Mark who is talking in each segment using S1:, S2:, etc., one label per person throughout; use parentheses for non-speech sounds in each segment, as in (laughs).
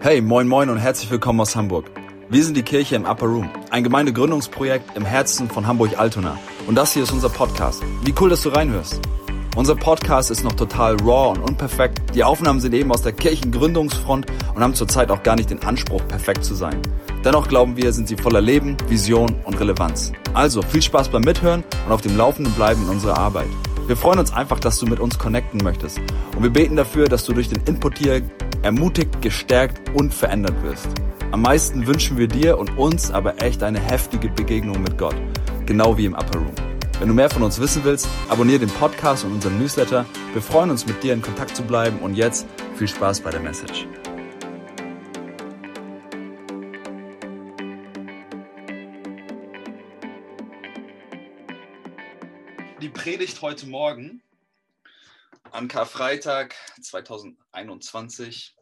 S1: Hey, moin moin und herzlich willkommen aus Hamburg. Wir sind die Kirche im Upper Room, ein Gemeindegründungsprojekt im Herzen von Hamburg-Altona. Und das hier ist unser Podcast. Wie cool, dass du reinhörst. Unser Podcast ist noch total raw und unperfekt. Die Aufnahmen sind eben aus der Kirchengründungsfront und haben zurzeit auch gar nicht den Anspruch, perfekt zu sein. Dennoch glauben wir, sind sie voller Leben, Vision und Relevanz. Also viel Spaß beim Mithören und auf dem Laufenden bleiben in unserer Arbeit. Wir freuen uns einfach, dass du mit uns connecten möchtest. Und wir beten dafür, dass du durch den Input hier ermutigt, gestärkt und verändert wirst. Am meisten wünschen wir dir und uns aber echt eine heftige Begegnung mit Gott, genau wie im Upper Room. Wenn du mehr von uns wissen willst, abonniere den Podcast und unseren Newsletter. Wir freuen uns, mit dir in Kontakt zu bleiben und jetzt viel Spaß bei der Message. Die Predigt heute Morgen an Karfreitag 2021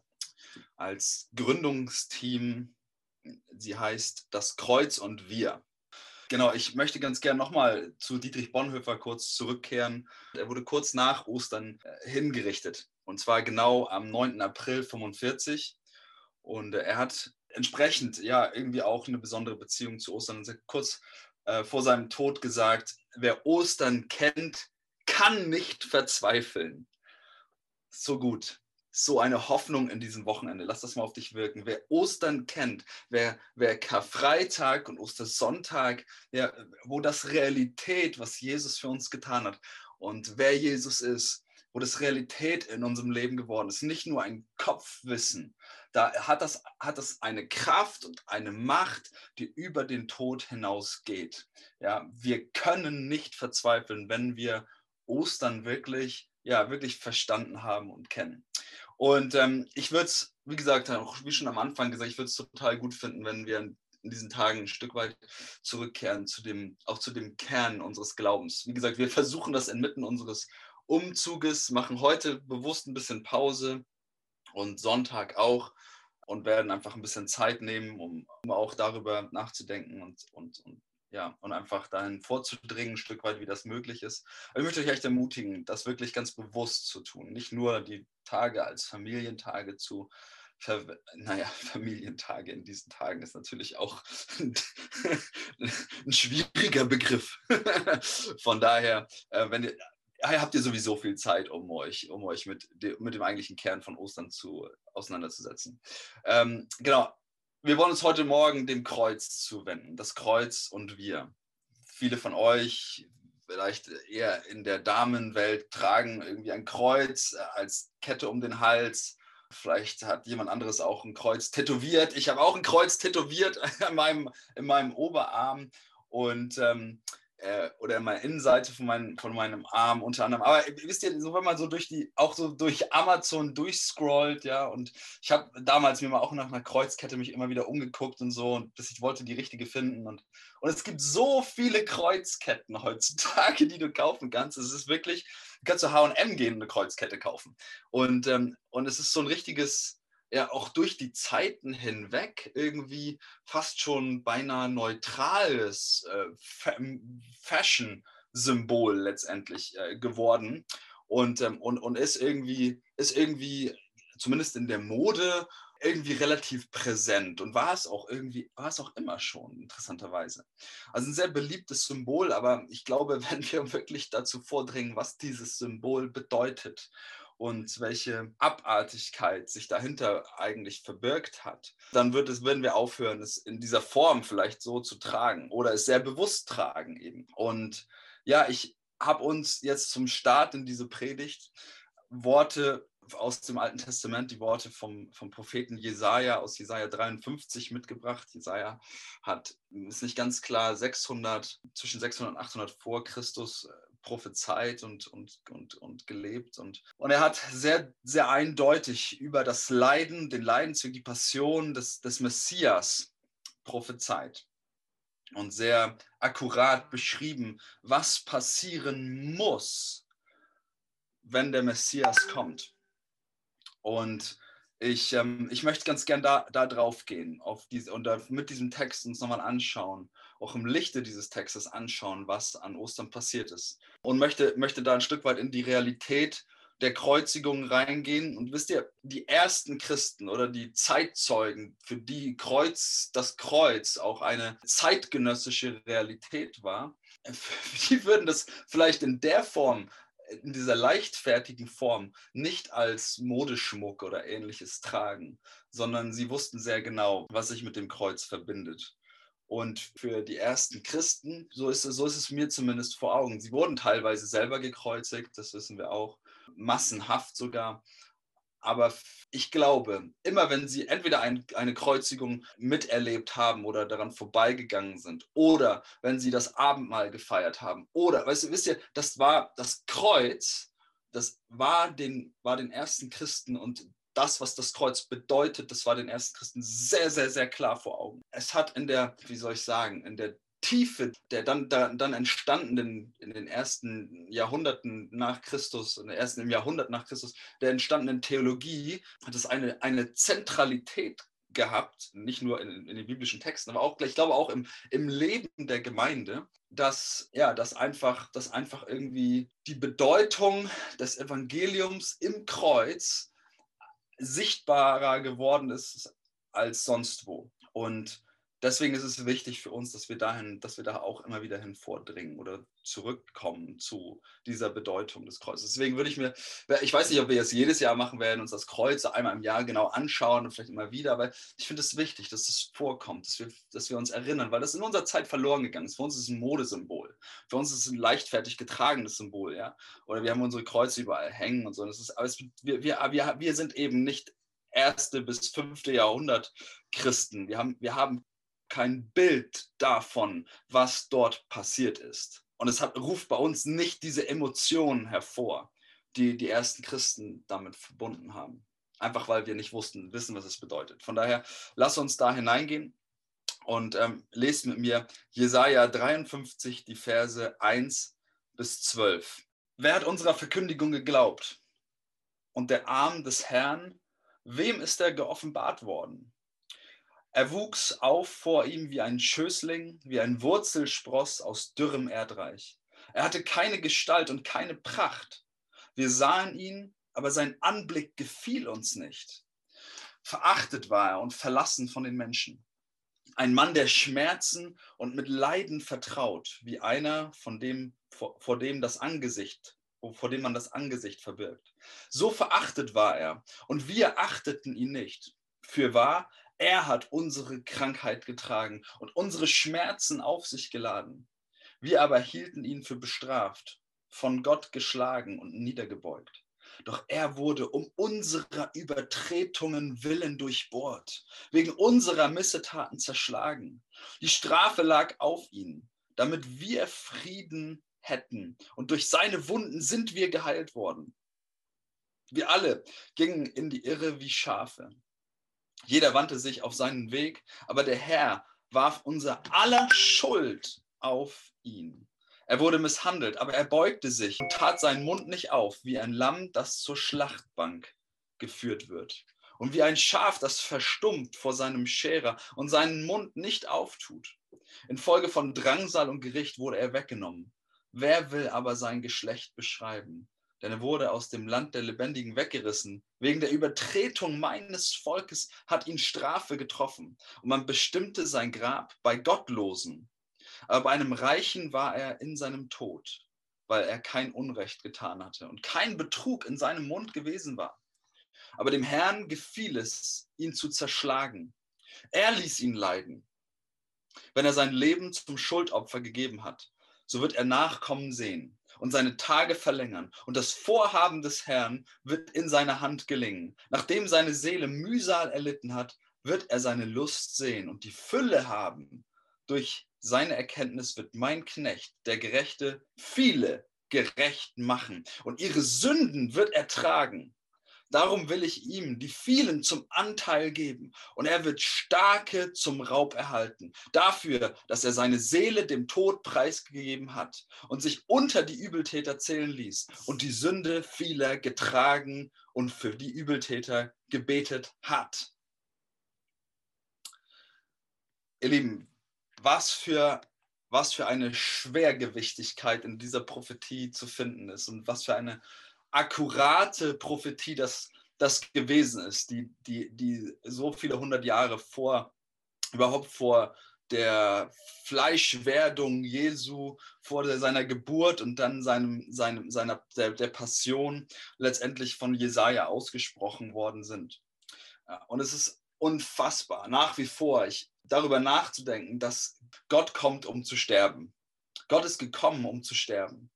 S1: als Gründungsteam. Sie heißt Das Kreuz und wir. Genau, ich möchte ganz gern nochmal zu Dietrich Bonhoeffer kurz zurückkehren. Er wurde kurz nach Ostern äh, hingerichtet und zwar genau am 9. April 45. Und äh, er hat entsprechend ja irgendwie auch eine besondere Beziehung zu Ostern. Kurz äh, vor seinem Tod gesagt, wer Ostern kennt, kann nicht verzweifeln. So gut so eine Hoffnung in diesem Wochenende. Lass das mal auf dich wirken. Wer Ostern kennt, wer, wer Karfreitag und Ostersonntag, ja, wo das Realität, was Jesus für uns getan hat und wer Jesus ist, wo das Realität in unserem Leben geworden ist, nicht nur ein Kopfwissen, da hat das, hat das eine Kraft und eine Macht, die über den Tod hinausgeht. Ja, wir können nicht verzweifeln, wenn wir Ostern wirklich, ja, wirklich verstanden haben und kennen. Und ähm, ich würde es, wie gesagt, auch wie schon am Anfang gesagt, ich würde es total gut finden, wenn wir in diesen Tagen ein Stück weit zurückkehren zu dem, auch zu dem Kern unseres Glaubens. Wie gesagt, wir versuchen das inmitten unseres Umzuges, machen heute bewusst ein bisschen Pause und Sonntag auch und werden einfach ein bisschen Zeit nehmen, um, um auch darüber nachzudenken und, und, und ja, und einfach dahin vorzudringen, ein Stück weit, wie das möglich ist. Aber ich möchte euch echt ermutigen, das wirklich ganz bewusst zu tun. Nicht nur die Tage als Familientage zu Ver naja, (laughs) Familientage in diesen Tagen ist natürlich auch ein, (laughs) schwieriger Begriff. (laughs) Von daher, äh, wenn ihr, habt ihr sowieso viel Zeit, um euch, um euch mit, mit dem eigentlichen Kern von Ostern zu, auseinanderzusetzen. Ähm, genau, wir wollen uns heute Morgen dem Kreuz zuwenden. Das Kreuz und wir. Viele von euch, vielleicht eher in der Damenwelt, tragen irgendwie ein Kreuz als Kette um den Hals. Vielleicht hat jemand anderes auch ein Kreuz tätowiert. Ich habe auch ein Kreuz tätowiert (laughs) in meinem, in meinem Oberarm. Und ähm, äh, oder meine Innenseite von, mein, von meinem Arm unter anderem. Aber wisst ihr, so wenn man so durch die, auch so durch Amazon durchscrollt, ja, und ich habe damals mir mal auch nach einer Kreuzkette mich immer wieder umgeguckt und so, und bis ich wollte die richtige finden. Und, und es gibt so viele Kreuzketten heutzutage, die du kaufen kannst. Es ist wirklich, du kannst zu HM gehen und eine Kreuzkette kaufen. Und, ähm, und es ist so ein richtiges ja auch durch die Zeiten hinweg irgendwie fast schon beinahe neutrales äh, Fashion-Symbol letztendlich äh, geworden und, ähm, und, und ist irgendwie, ist irgendwie, zumindest in der Mode, irgendwie relativ präsent und war es auch irgendwie, war es auch immer schon, interessanterweise. Also ein sehr beliebtes Symbol, aber ich glaube, (laughs) wenn wir wirklich dazu vordringen, was dieses Symbol bedeutet und welche Abartigkeit sich dahinter eigentlich verbirgt hat, dann wird es, werden wir aufhören, es in dieser Form vielleicht so zu tragen oder es sehr bewusst tragen eben. Und ja, ich habe uns jetzt zum Start in diese Predigt Worte aus dem Alten Testament, die Worte vom, vom Propheten Jesaja aus Jesaja 53 mitgebracht. Jesaja hat, ist nicht ganz klar, 600, zwischen 600 und 800 vor Christus prophezeit und, und, und, und gelebt. Und, und er hat sehr, sehr eindeutig über das Leiden, den Leidensweg, die Passion des, des Messias prophezeit und sehr akkurat beschrieben, was passieren muss, wenn der Messias kommt. Und ich, ähm, ich möchte ganz gern da, da drauf gehen auf diese, und da, mit diesem Text uns nochmal anschauen, auch im Lichte dieses Textes anschauen, was an Ostern passiert ist. Und möchte, möchte da ein Stück weit in die Realität der Kreuzigung reingehen. Und wisst ihr, die ersten Christen oder die Zeitzeugen, für die Kreuz, das Kreuz auch eine zeitgenössische Realität war, (laughs) die würden das vielleicht in der Form, in dieser leichtfertigen Form, nicht als Modeschmuck oder ähnliches tragen, sondern sie wussten sehr genau, was sich mit dem Kreuz verbindet. Und für die ersten Christen, so ist, es, so ist es mir zumindest vor Augen, sie wurden teilweise selber gekreuzigt, das wissen wir auch, massenhaft sogar. Aber ich glaube, immer wenn sie entweder ein, eine Kreuzigung miterlebt haben oder daran vorbeigegangen sind, oder wenn sie das Abendmahl gefeiert haben, oder, weißt du, wisst ihr, das war das Kreuz, das war den, war den ersten Christen und das, was das Kreuz bedeutet, das war den ersten Christen sehr, sehr, sehr klar vor Augen. Es hat in der, wie soll ich sagen, in der Tiefe der dann, dann entstandenen, in den ersten Jahrhunderten nach Christus, in der ersten im Jahrhundert nach Christus, der entstandenen Theologie, hat es eine, eine Zentralität gehabt, nicht nur in, in, den biblischen Texten, aber auch, ich glaube auch im, im Leben der Gemeinde, dass, ja, dass, einfach, dass einfach irgendwie die Bedeutung des Evangeliums im Kreuz sichtbarer geworden ist als sonst wo. Und deswegen ist es wichtig für uns, dass wir dahin, dass wir da auch immer wieder hin vordringen oder zurückkommen zu dieser Bedeutung des Kreuzes. Deswegen würde ich mir, ich weiß nicht, ob wir jetzt jedes Jahr machen werden, uns das Kreuz einmal im Jahr genau anschauen und vielleicht immer wieder, aber ich finde es wichtig, dass es vorkommt, dass wir, dass wir uns erinnern, weil das in unserer Zeit verloren gegangen ist. Für uns ist es ein Modesymbol. Für uns ist es ein leichtfertig getragenes Symbol, ja. Oder wir haben unsere Kreuze überall hängen und so. Das ist, aber es, wir, wir, wir, wir sind eben nicht erste bis fünfte Jahrhundert Christen. Wir haben, wir haben kein Bild davon, was dort passiert ist. Und es hat, ruft bei uns nicht diese Emotionen hervor, die die ersten Christen damit verbunden haben. Einfach weil wir nicht wussten, wissen, was es bedeutet. Von daher, lass uns da hineingehen und ähm, lest mit mir Jesaja 53, die Verse 1 bis 12. Wer hat unserer Verkündigung geglaubt? Und der Arm des Herrn, wem ist er geoffenbart worden? Er wuchs auf vor ihm wie ein Schößling, wie ein Wurzelspross aus dürrem Erdreich. Er hatte keine Gestalt und keine Pracht. Wir sahen ihn, aber sein Anblick gefiel uns nicht. Verachtet war er und verlassen von den Menschen. Ein Mann der Schmerzen und mit Leiden vertraut, wie einer, von dem, vor, vor dem das Angesicht, vor dem man das Angesicht verbirgt. So verachtet war er, und wir achteten ihn nicht. Für wahr, er hat unsere Krankheit getragen und unsere Schmerzen auf sich geladen. Wir aber hielten ihn für bestraft, von Gott geschlagen und niedergebeugt. Doch er wurde um unserer Übertretungen willen durchbohrt, wegen unserer Missetaten zerschlagen. Die Strafe lag auf ihn, damit wir Frieden hätten. Und durch seine Wunden sind wir geheilt worden. Wir alle gingen in die Irre wie Schafe. Jeder wandte sich auf seinen Weg, aber der Herr warf unser aller Schuld auf ihn. Er wurde misshandelt, aber er beugte sich und tat seinen Mund nicht auf, wie ein Lamm, das zur Schlachtbank geführt wird. Und wie ein Schaf, das verstummt vor seinem Scherer und seinen Mund nicht auftut. Infolge von Drangsal und Gericht wurde er weggenommen. Wer will aber sein Geschlecht beschreiben? Denn er wurde aus dem Land der Lebendigen weggerissen. Wegen der Übertretung meines Volkes hat ihn Strafe getroffen und man bestimmte sein Grab bei Gottlosen. Aber bei einem Reichen war er in seinem Tod, weil er kein Unrecht getan hatte und kein Betrug in seinem Mund gewesen war. Aber dem Herrn gefiel es, ihn zu zerschlagen. Er ließ ihn leiden. Wenn er sein Leben zum Schuldopfer gegeben hat, so wird er Nachkommen sehen und seine Tage verlängern. Und das Vorhaben des Herrn wird in seiner Hand gelingen. Nachdem seine Seele Mühsal erlitten hat, wird er seine Lust sehen und die Fülle haben. Durch seine Erkenntnis wird mein Knecht, der Gerechte, viele gerecht machen und ihre Sünden wird er tragen. Darum will ich ihm die vielen zum Anteil geben und er wird starke zum Raub erhalten. Dafür, dass er seine Seele dem Tod preisgegeben hat und sich unter die Übeltäter zählen ließ und die Sünde vieler getragen und für die Übeltäter gebetet hat. Ihr Lieben, was für was für eine Schwergewichtigkeit in dieser Prophetie zu finden ist und was für eine akkurate Prophetie das, das gewesen ist, die, die, die so viele hundert Jahre vor, überhaupt vor der Fleischwerdung Jesu, vor der, seiner Geburt und dann seinem, seinem, seiner, der, der Passion letztendlich von Jesaja ausgesprochen worden sind. Und es ist unfassbar, nach wie vor, ich, darüber nachzudenken, dass Gott kommt, um zu sterben. Gott ist gekommen, um zu sterben.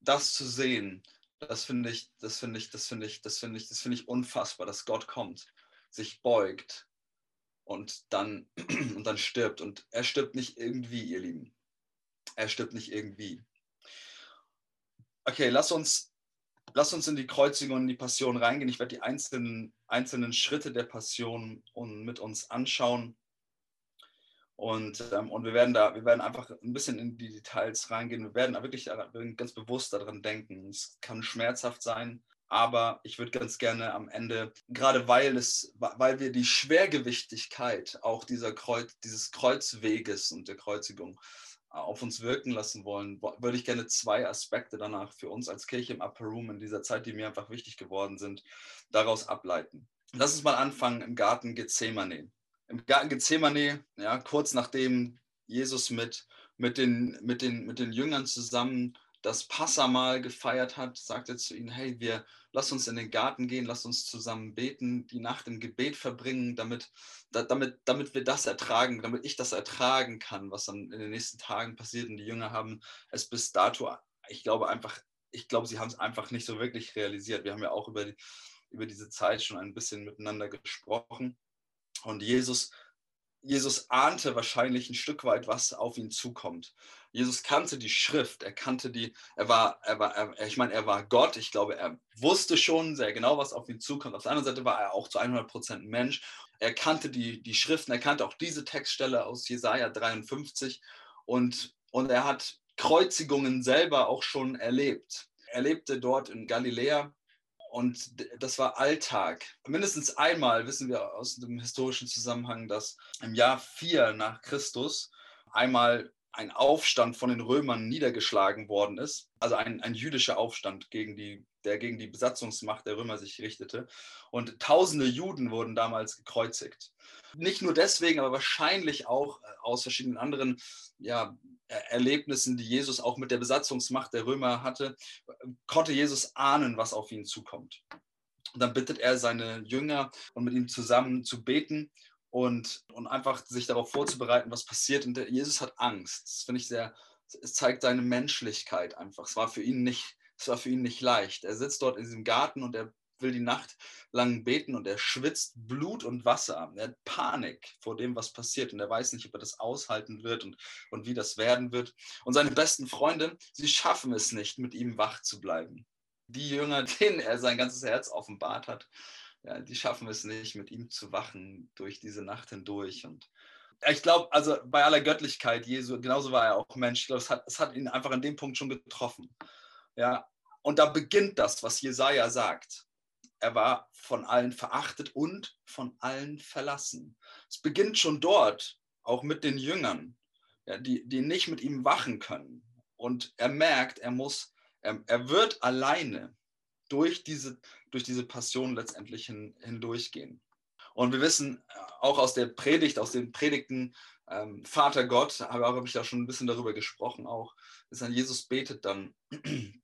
S1: Das zu sehen, das finde ich, das finde ich, das finde ich, das finde ich, das finde ich unfassbar, dass Gott kommt, sich beugt und dann, (clears throat) und dann stirbt. Und er stirbt nicht irgendwie, ihr Lieben. Er stirbt nicht irgendwie. Okay, lass uns, lass uns in die Kreuzigung und die Passion reingehen. Ich werde die einzelnen, einzelnen Schritte der Passion mit uns anschauen. Und, ähm, und wir werden da, wir werden einfach ein bisschen in die Details reingehen. Wir werden wirklich ganz bewusst daran denken. Es kann schmerzhaft sein, aber ich würde ganz gerne am Ende, gerade weil es, weil wir die Schwergewichtigkeit auch dieser Kreuz, dieses Kreuzweges und der Kreuzigung auf uns wirken lassen wollen, würde ich gerne zwei Aspekte danach für uns als Kirche im Upper Room in dieser Zeit, die mir einfach wichtig geworden sind, daraus ableiten. Lass uns mal anfangen im Garten Gethsemane im Garten Gethsemane, ja, kurz nachdem Jesus mit, mit, den, mit, den, mit den Jüngern zusammen das Passamal gefeiert hat, sagt er zu ihnen, hey, wir lass uns in den Garten gehen, lass uns zusammen beten, die Nacht im Gebet verbringen, damit, damit, damit wir das ertragen, damit ich das ertragen kann, was dann in den nächsten Tagen passiert. Und die Jünger haben es bis dato, ich glaube einfach, ich glaube, sie haben es einfach nicht so wirklich realisiert. Wir haben ja auch über, die, über diese Zeit schon ein bisschen miteinander gesprochen. Und Jesus, Jesus ahnte wahrscheinlich ein Stück weit, was auf ihn zukommt. Jesus kannte die Schrift, er kannte die, er war, er war, er, ich meine, er war Gott. Ich glaube, er wusste schon sehr genau, was auf ihn zukommt. Auf der anderen Seite war er auch zu 100 Prozent Mensch. Er kannte die, die Schriften, er kannte auch diese Textstelle aus Jesaja 53 und, und er hat Kreuzigungen selber auch schon erlebt. Er lebte dort in Galiläa und das war Alltag. Mindestens einmal wissen wir aus dem historischen Zusammenhang, dass im Jahr 4 nach Christus einmal ein Aufstand von den Römern niedergeschlagen worden ist. Also ein, ein jüdischer Aufstand, gegen die, der gegen die Besatzungsmacht der Römer sich richtete. Und tausende Juden wurden damals gekreuzigt. Nicht nur deswegen, aber wahrscheinlich auch äh, aus verschiedenen anderen ja, Erlebnissen, die Jesus auch mit der Besatzungsmacht der Römer hatte, konnte Jesus ahnen, was auf ihn zukommt. Und dann bittet er seine Jünger, um mit ihm zusammen zu beten und, und einfach sich darauf vorzubereiten, was passiert. Und der, Jesus hat Angst. Das finde ich sehr, es zeigt seine Menschlichkeit einfach. Es war für ihn nicht, es war für ihn nicht leicht. Er sitzt dort in diesem Garten und er will die Nacht lang beten und er schwitzt Blut und Wasser. Er hat Panik vor dem, was passiert und er weiß nicht, ob er das aushalten wird und, und wie das werden wird. Und seine besten Freunde, sie schaffen es nicht, mit ihm wach zu bleiben. Die Jünger, (laughs) denen er sein ganzes Herz offenbart hat, ja, die schaffen es nicht, mit ihm zu wachen durch diese Nacht hindurch. Und ich glaube, also bei aller Göttlichkeit Jesu, genauso war er auch Mensch. Ich glaube, es hat, es hat ihn einfach an dem Punkt schon getroffen. Ja, und da beginnt das, was Jesaja sagt er war von allen verachtet und von allen verlassen. Es beginnt schon dort, auch mit den Jüngern, ja, die, die nicht mit ihm wachen können. Und er merkt, er muss, er, er wird alleine durch diese, durch diese Passion letztendlich hin, hindurchgehen. Und wir wissen äh, auch aus der Predigt, aus den Predigten, ähm, Vater Gott, habe, ich da schon ein bisschen darüber gesprochen auch, ist an Jesus betet dann (clears throat)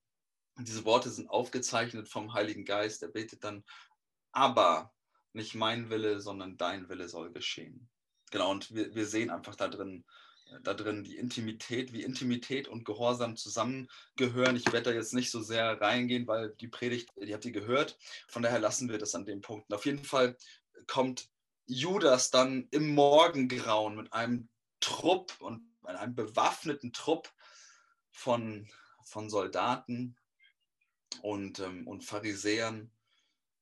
S1: diese Worte sind aufgezeichnet vom Heiligen Geist. Er betet dann, aber nicht mein Wille, sondern dein Wille soll geschehen. Genau, und wir, wir sehen einfach da drin, da drin die Intimität, wie Intimität und Gehorsam zusammengehören. Ich werde da jetzt nicht so sehr reingehen, weil die Predigt, die habt ihr gehört. Von daher lassen wir das an dem Punkt. Auf jeden Fall kommt Judas dann im Morgengrauen mit einem Trupp und einem bewaffneten Trupp von, von Soldaten und, ähm, und Pharisäern.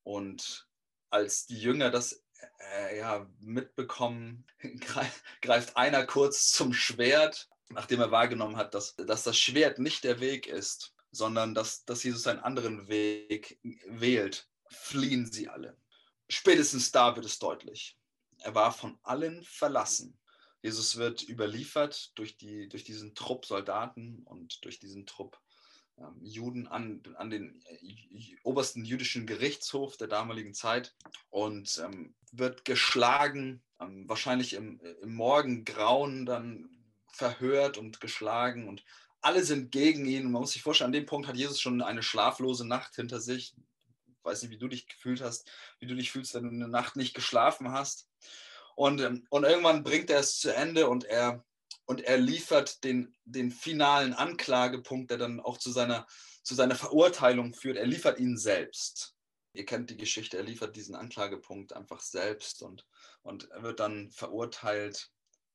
S1: Und als die Jünger das äh, ja, mitbekommen, (laughs) greift einer kurz zum Schwert, nachdem er wahrgenommen hat, dass, dass das Schwert nicht der Weg ist, sondern dass, dass Jesus einen anderen Weg wählt, fliehen sie alle. Spätestens da wird es deutlich. Er war von allen verlassen. Jesus wird überliefert durch, die, durch diesen Trupp Soldaten und durch diesen Trupp Juden an, an den äh, obersten jüdischen Gerichtshof der damaligen Zeit und ähm, wird geschlagen, ähm, wahrscheinlich im, im Morgengrauen dann verhört und geschlagen und alle sind gegen ihn. Man muss sich vorstellen, an dem Punkt hat Jesus schon eine schlaflose Nacht hinter sich. Ich weiß nicht, wie du dich gefühlt hast, wie du dich fühlst, wenn du eine Nacht nicht geschlafen hast. Und, ähm, und irgendwann bringt er es zu Ende und er, und er liefert den, den finalen Anklagepunkt, der dann auch zu seiner, zu seiner Verurteilung führt. Er liefert ihn selbst. Ihr kennt die Geschichte, er liefert diesen Anklagepunkt einfach selbst und, und er wird dann verurteilt.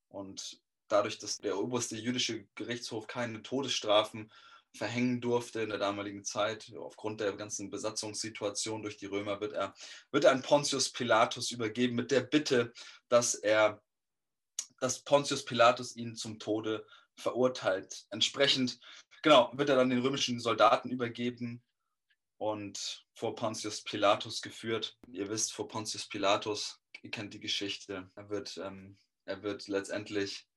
S1: Und dadurch, dass der oberste jüdische Gerichtshof keine Todesstrafen verhängen durfte in der damaligen Zeit. Aufgrund der ganzen Besatzungssituation durch die Römer wird er, wird er an Pontius Pilatus übergeben mit der Bitte, dass er, dass Pontius Pilatus ihn zum Tode verurteilt. Entsprechend, genau, wird er dann den römischen Soldaten übergeben und vor Pontius Pilatus geführt. Ihr wisst, vor Pontius Pilatus, ihr kennt die Geschichte, er wird, ähm, er wird letztendlich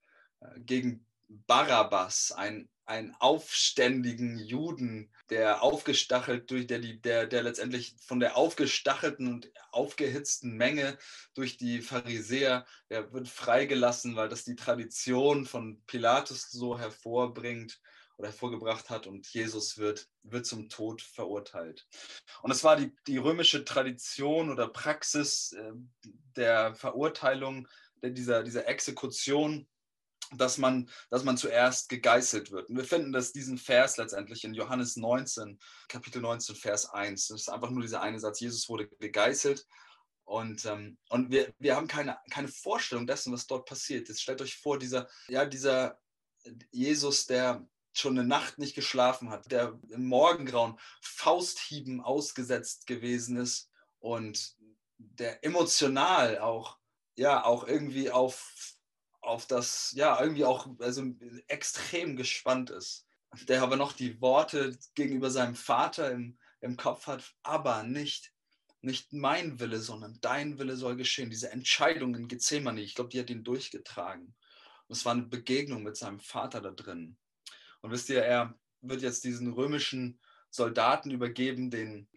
S1: äh, gegen Barabbas, ein, einen aufständigen Juden, der aufgestachelt durch, der, der, der letztendlich von der aufgestachelten und aufgehitzten Menge durch die Pharisäer, der wird freigelassen, weil das die Tradition von Pilatus so hervorbringt oder hervorgebracht hat und Jesus wird, wird zum Tod verurteilt. Und es war die, die römische Tradition oder Praxis äh, der Verurteilung, dieser, dieser Exekution dass man, dass man zuerst gegeißelt wird. Und wir finden das, diesen Vers letztendlich in Johannes 19, Kapitel 19, Vers 1. Das ist einfach nur dieser eine Satz, Jesus wurde gegeißelt. Und, ähm, und wir, wir haben keine, keine Vorstellung dessen, was dort passiert. Jetzt stellt euch vor, dieser, ja, dieser Jesus, der schon eine Nacht nicht geschlafen hat, der im Morgengrauen Fausthieben ausgesetzt gewesen ist und der emotional auch, ja, auch irgendwie auf auf das, ja, irgendwie auch also extrem gespannt ist. Der aber noch die Worte gegenüber seinem Vater im, im Kopf hat, aber nicht, nicht mein Wille, sondern dein Wille soll geschehen. Diese Entscheidung in Gethsemane, ich glaube, die hat ihn durchgetragen. Und es war eine Begegnung mit seinem Vater da drin. Und wisst ihr, er wird jetzt diesen römischen Soldaten übergeben, den,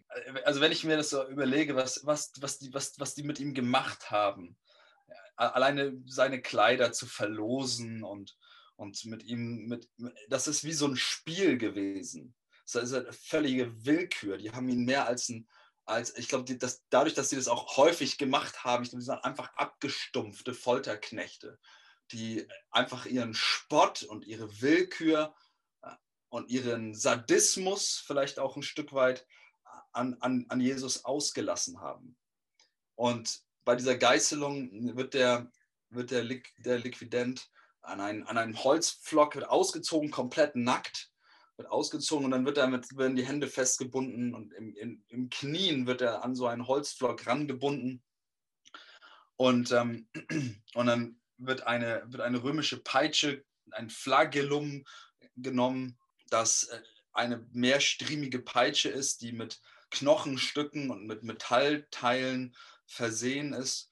S1: also wenn ich mir das so überlege, was, was, was, die, was, was die mit ihm gemacht haben, alleine seine Kleider zu verlosen und, und mit ihm, mit, das ist wie so ein Spiel gewesen. Das ist eine völlige Willkür. Die haben ihn mehr als ein, als, ich glaube, dass, dadurch, dass sie das auch häufig gemacht haben, ich glaube, die sind einfach abgestumpfte Folterknechte, die einfach ihren Spott und ihre Willkür äh, und ihren Sadismus vielleicht auch ein Stück weit an, an, an Jesus ausgelassen haben. Und bei dieser Geißelung wird der, wird der, der Liquident an einen, an einen Holzpflock wird ausgezogen, komplett nackt, wird ausgezogen und dann wird damit, werden die Hände festgebunden und im, im, im Knien wird er an so einen Holzpflock rangebunden. Und, ähm, (clears throat) und dann wird eine, wird eine römische Peitsche, ein Flagellum genommen, das äh, eine mehrstriemige Peitsche ist, die mit Knochenstücken und mit Metallteilen versehen ist.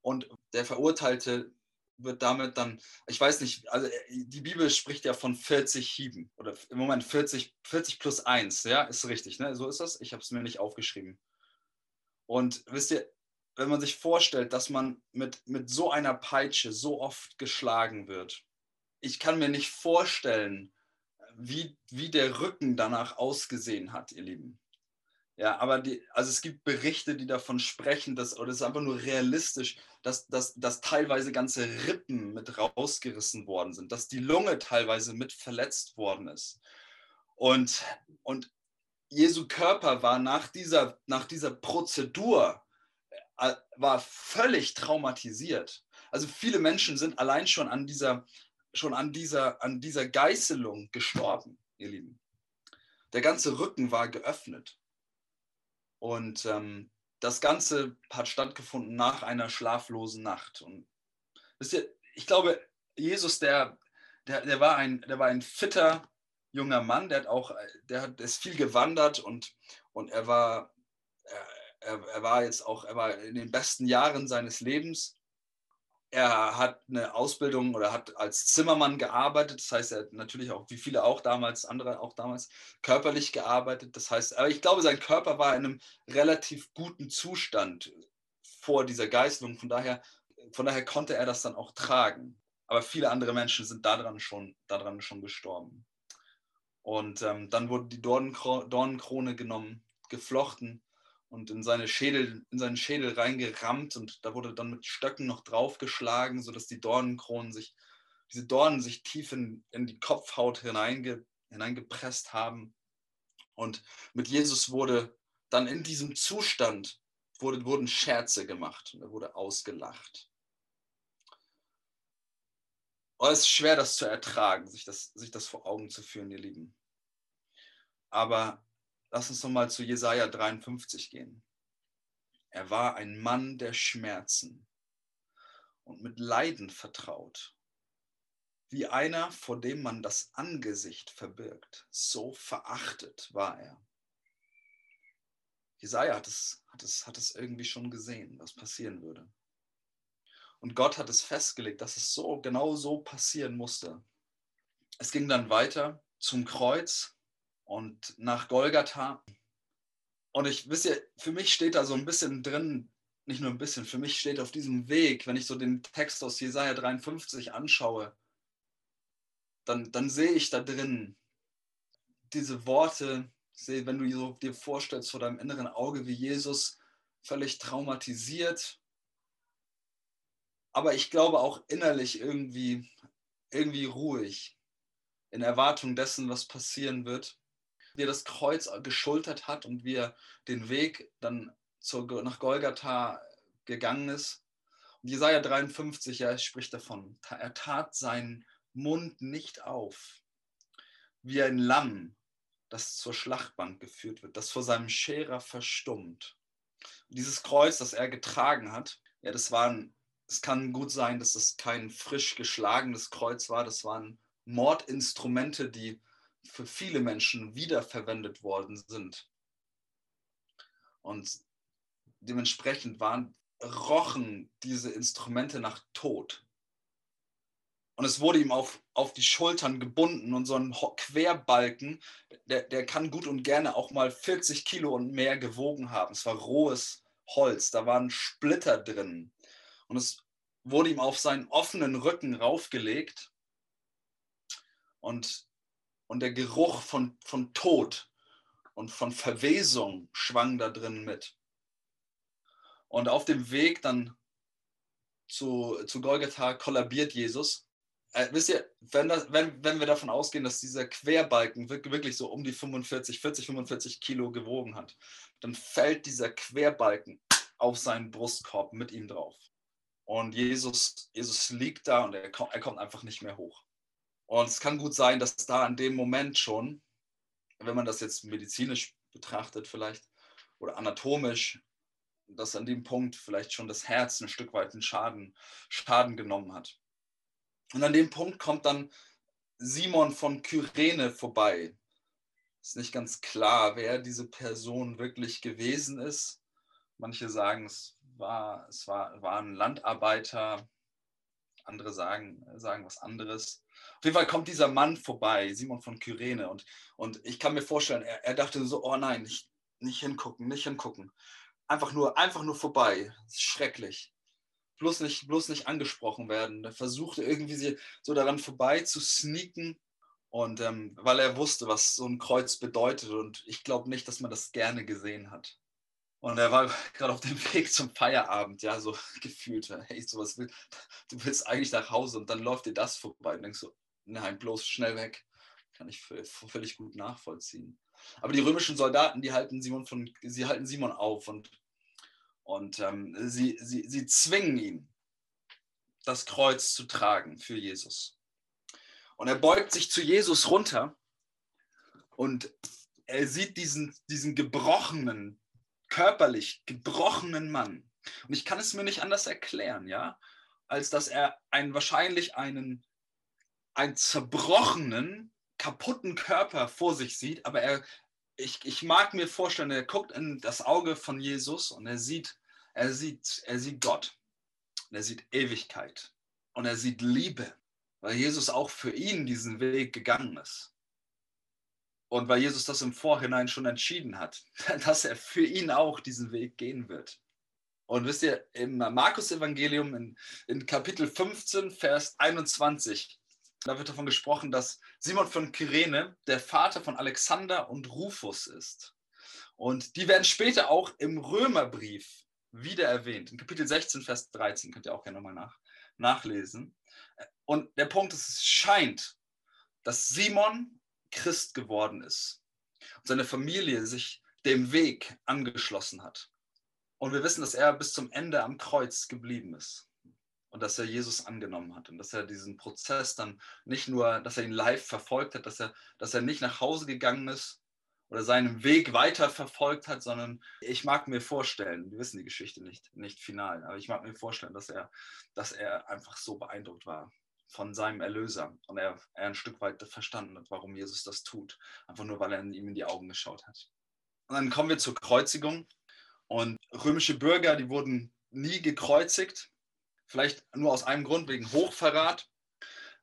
S1: Und der Verurteilte wird damit dann, ich weiß nicht, also die Bibel spricht ja von 40 Hieben oder im Moment 40, 40 plus 1, ja, ist richtig, ne? So ist das. Ich habe es mir nicht aufgeschrieben. Und wisst ihr, wenn man sich vorstellt, dass man mit, mit so einer Peitsche so oft geschlagen wird, ich kann mir nicht vorstellen, wie, wie der Rücken danach ausgesehen hat, ihr Lieben. Ja, aber die, also es gibt Berichte, die davon sprechen, dass, oder es ist einfach nur realistisch, dass, dass, dass teilweise ganze Rippen mit rausgerissen worden sind, dass die Lunge teilweise mit verletzt worden ist. Und, und Jesu Körper war nach dieser, nach dieser Prozedur, äh, war völlig traumatisiert. Also viele Menschen sind allein schon an dieser, schon an dieser, an dieser Geißelung gestorben, ihr Lieben. Der ganze Rücken war geöffnet. Und ähm, das Ganze hat stattgefunden nach einer schlaflosen Nacht. Und wisst ihr, ich glaube, Jesus, der, der, der, war, ein, der war ein fitter junger Mann, der hat auch, der hat, ist viel gewandert und, und er war, er, er war jetzt auch, er war in den besten Jahren seines Lebens. Er hat eine Ausbildung oder hat als Zimmermann gearbeitet. Das heißt, er hat natürlich auch, wie viele auch damals, andere auch damals, körperlich gearbeitet. Das heißt, aber ich glaube, sein Körper war in einem relativ guten Zustand vor dieser Geißelung. Von daher, von daher konnte er das dann auch tragen. Aber viele andere Menschen sind daran schon, daran schon gestorben. Und ähm, dann wurde die Dornenkrone genommen, geflochten und in, seine Schädel, in seinen Schädel reingerammt und da wurde dann mit Stöcken noch draufgeschlagen, sodass die Dornenkronen sich, diese Dornen sich tief in, in die Kopfhaut hineinge, hineingepresst haben. Und mit Jesus wurde dann in diesem Zustand wurde, wurden Scherze gemacht und er wurde ausgelacht. Oh, es ist schwer, das zu ertragen, sich das, sich das vor Augen zu führen, ihr Lieben. Aber Lass uns nochmal zu Jesaja 53 gehen. Er war ein Mann der Schmerzen und mit Leiden vertraut. Wie einer, vor dem man das Angesicht verbirgt, so verachtet war er. Jesaja hat es, hat, es, hat es irgendwie schon gesehen, was passieren würde. Und Gott hat es festgelegt, dass es so genau so passieren musste. Es ging dann weiter zum Kreuz und nach Golgatha. Und ich wisst ihr, für mich steht da so ein bisschen drin, nicht nur ein bisschen, für mich steht auf diesem Weg, wenn ich so den Text aus Jesaja 53 anschaue, dann, dann sehe ich da drin diese Worte, sehe, wenn du so dir vorstellst vor deinem inneren Auge, wie Jesus völlig traumatisiert, aber ich glaube auch innerlich irgendwie, irgendwie ruhig, in Erwartung dessen, was passieren wird wie er das Kreuz geschultert hat und wie er den Weg dann zur, nach Golgatha gegangen ist. Und Jesaja 53, ja, spricht davon, er tat seinen Mund nicht auf, wie ein Lamm, das zur Schlachtbank geführt wird, das vor seinem Scherer verstummt. Und dieses Kreuz, das er getragen hat, ja, das waren, es kann gut sein, dass das kein frisch geschlagenes Kreuz war, das waren Mordinstrumente, die für viele Menschen wiederverwendet worden sind. Und dementsprechend waren, rochen diese Instrumente nach Tod. Und es wurde ihm auf, auf die Schultern gebunden und so ein Querbalken, der, der kann gut und gerne auch mal 40 Kilo und mehr gewogen haben. Es war rohes Holz, da waren Splitter drin. Und es wurde ihm auf seinen offenen Rücken raufgelegt. Und und der Geruch von, von Tod und von Verwesung schwang da drin mit. Und auf dem Weg dann zu, zu Golgatha kollabiert Jesus. Äh, wisst ihr, wenn, das, wenn, wenn wir davon ausgehen, dass dieser Querbalken wirklich so um die 45, 40, 45 Kilo gewogen hat, dann fällt dieser Querbalken auf seinen Brustkorb mit ihm drauf. Und Jesus, Jesus liegt da und er, er kommt einfach nicht mehr hoch. Und es kann gut sein, dass da an dem Moment schon, wenn man das jetzt medizinisch betrachtet vielleicht oder anatomisch, dass an dem Punkt vielleicht schon das Herz ein Stück weit einen Schaden, Schaden genommen hat. Und an dem Punkt kommt dann Simon von Kyrene vorbei. Ist nicht ganz klar, wer diese Person wirklich gewesen ist. Manche sagen, es war, es war, war ein Landarbeiter, andere sagen, sagen was anderes. Auf jeden Fall kommt dieser Mann vorbei, Simon von Kyrene, und, und ich kann mir vorstellen, er, er dachte so, oh nein, nicht, nicht hingucken, nicht hingucken. Einfach nur, einfach nur vorbei. schrecklich. Bloß nicht, bloß nicht angesprochen werden. Er versuchte irgendwie so daran vorbei zu sneaken. Und ähm, weil er wusste, was so ein Kreuz bedeutet. Und ich glaube nicht, dass man das gerne gesehen hat. Und er war gerade auf dem (laughs) Weg zum Feierabend, ja, so (laughs) gefühlt, hey, sowas will, (laughs) du willst eigentlich nach Hause und dann läuft dir das vorbei und denkst so, nein, bloß schnell weg. Kann ich völlig gut nachvollziehen. Aber die römischen Soldaten, die halten Simon von, sie halten Simon auf und, und ähm, sie, sie, sie zwingen ihn, das Kreuz zu tragen für Jesus. Und er beugt sich zu Jesus runter und er sieht diesen, diesen gebrochenen, körperlich gebrochenen Mann. Und ich kann es mir nicht anders erklären, ja, als dass er einen, wahrscheinlich einen, einen zerbrochenen, kaputten Körper vor sich sieht, aber er, ich, ich mag mir vorstellen, er guckt in das Auge von Jesus und er sieht, er sieht, er sieht Gott. Und er sieht Ewigkeit und er sieht Liebe, weil Jesus auch für ihn diesen Weg gegangen ist. Und weil Jesus das im Vorhinein schon entschieden hat, (laughs) dass er für ihn auch diesen Weg gehen wird. Und wisst ihr, im Markus-Evangelium in, in, Kapitel 15, Vers 21, da wird davon gesprochen, dass Simon von Kyrene der Vater von Alexander und Rufus ist. Und die werden später auch im Römerbrief wieder erwähnt. In Kapitel 16, Vers 13 könnt ihr auch gerne nochmal nach, nachlesen. Und der Punkt ist, es scheint, dass Simon Christ geworden ist und seine Familie sich dem Weg angeschlossen hat. Und wir wissen, dass er bis zum Ende am Kreuz geblieben ist und dass er Jesus angenommen hat und dass er diesen Prozess dann nicht nur, dass er ihn live verfolgt hat, dass er, dass er nicht nach Hause gegangen ist oder seinen Weg weiter verfolgt hat, sondern ich mag mir vorstellen, wir wissen die Geschichte nicht, nicht final, aber ich mag mir vorstellen, dass er, dass er einfach so beeindruckt war von seinem Erlöser und er, er ein Stück weit verstanden hat, warum Jesus das tut, einfach nur weil er ihm in die Augen geschaut hat. Und dann kommen wir zur Kreuzigung und römische Bürger, die wurden nie gekreuzigt, vielleicht nur aus einem Grund, wegen Hochverrat.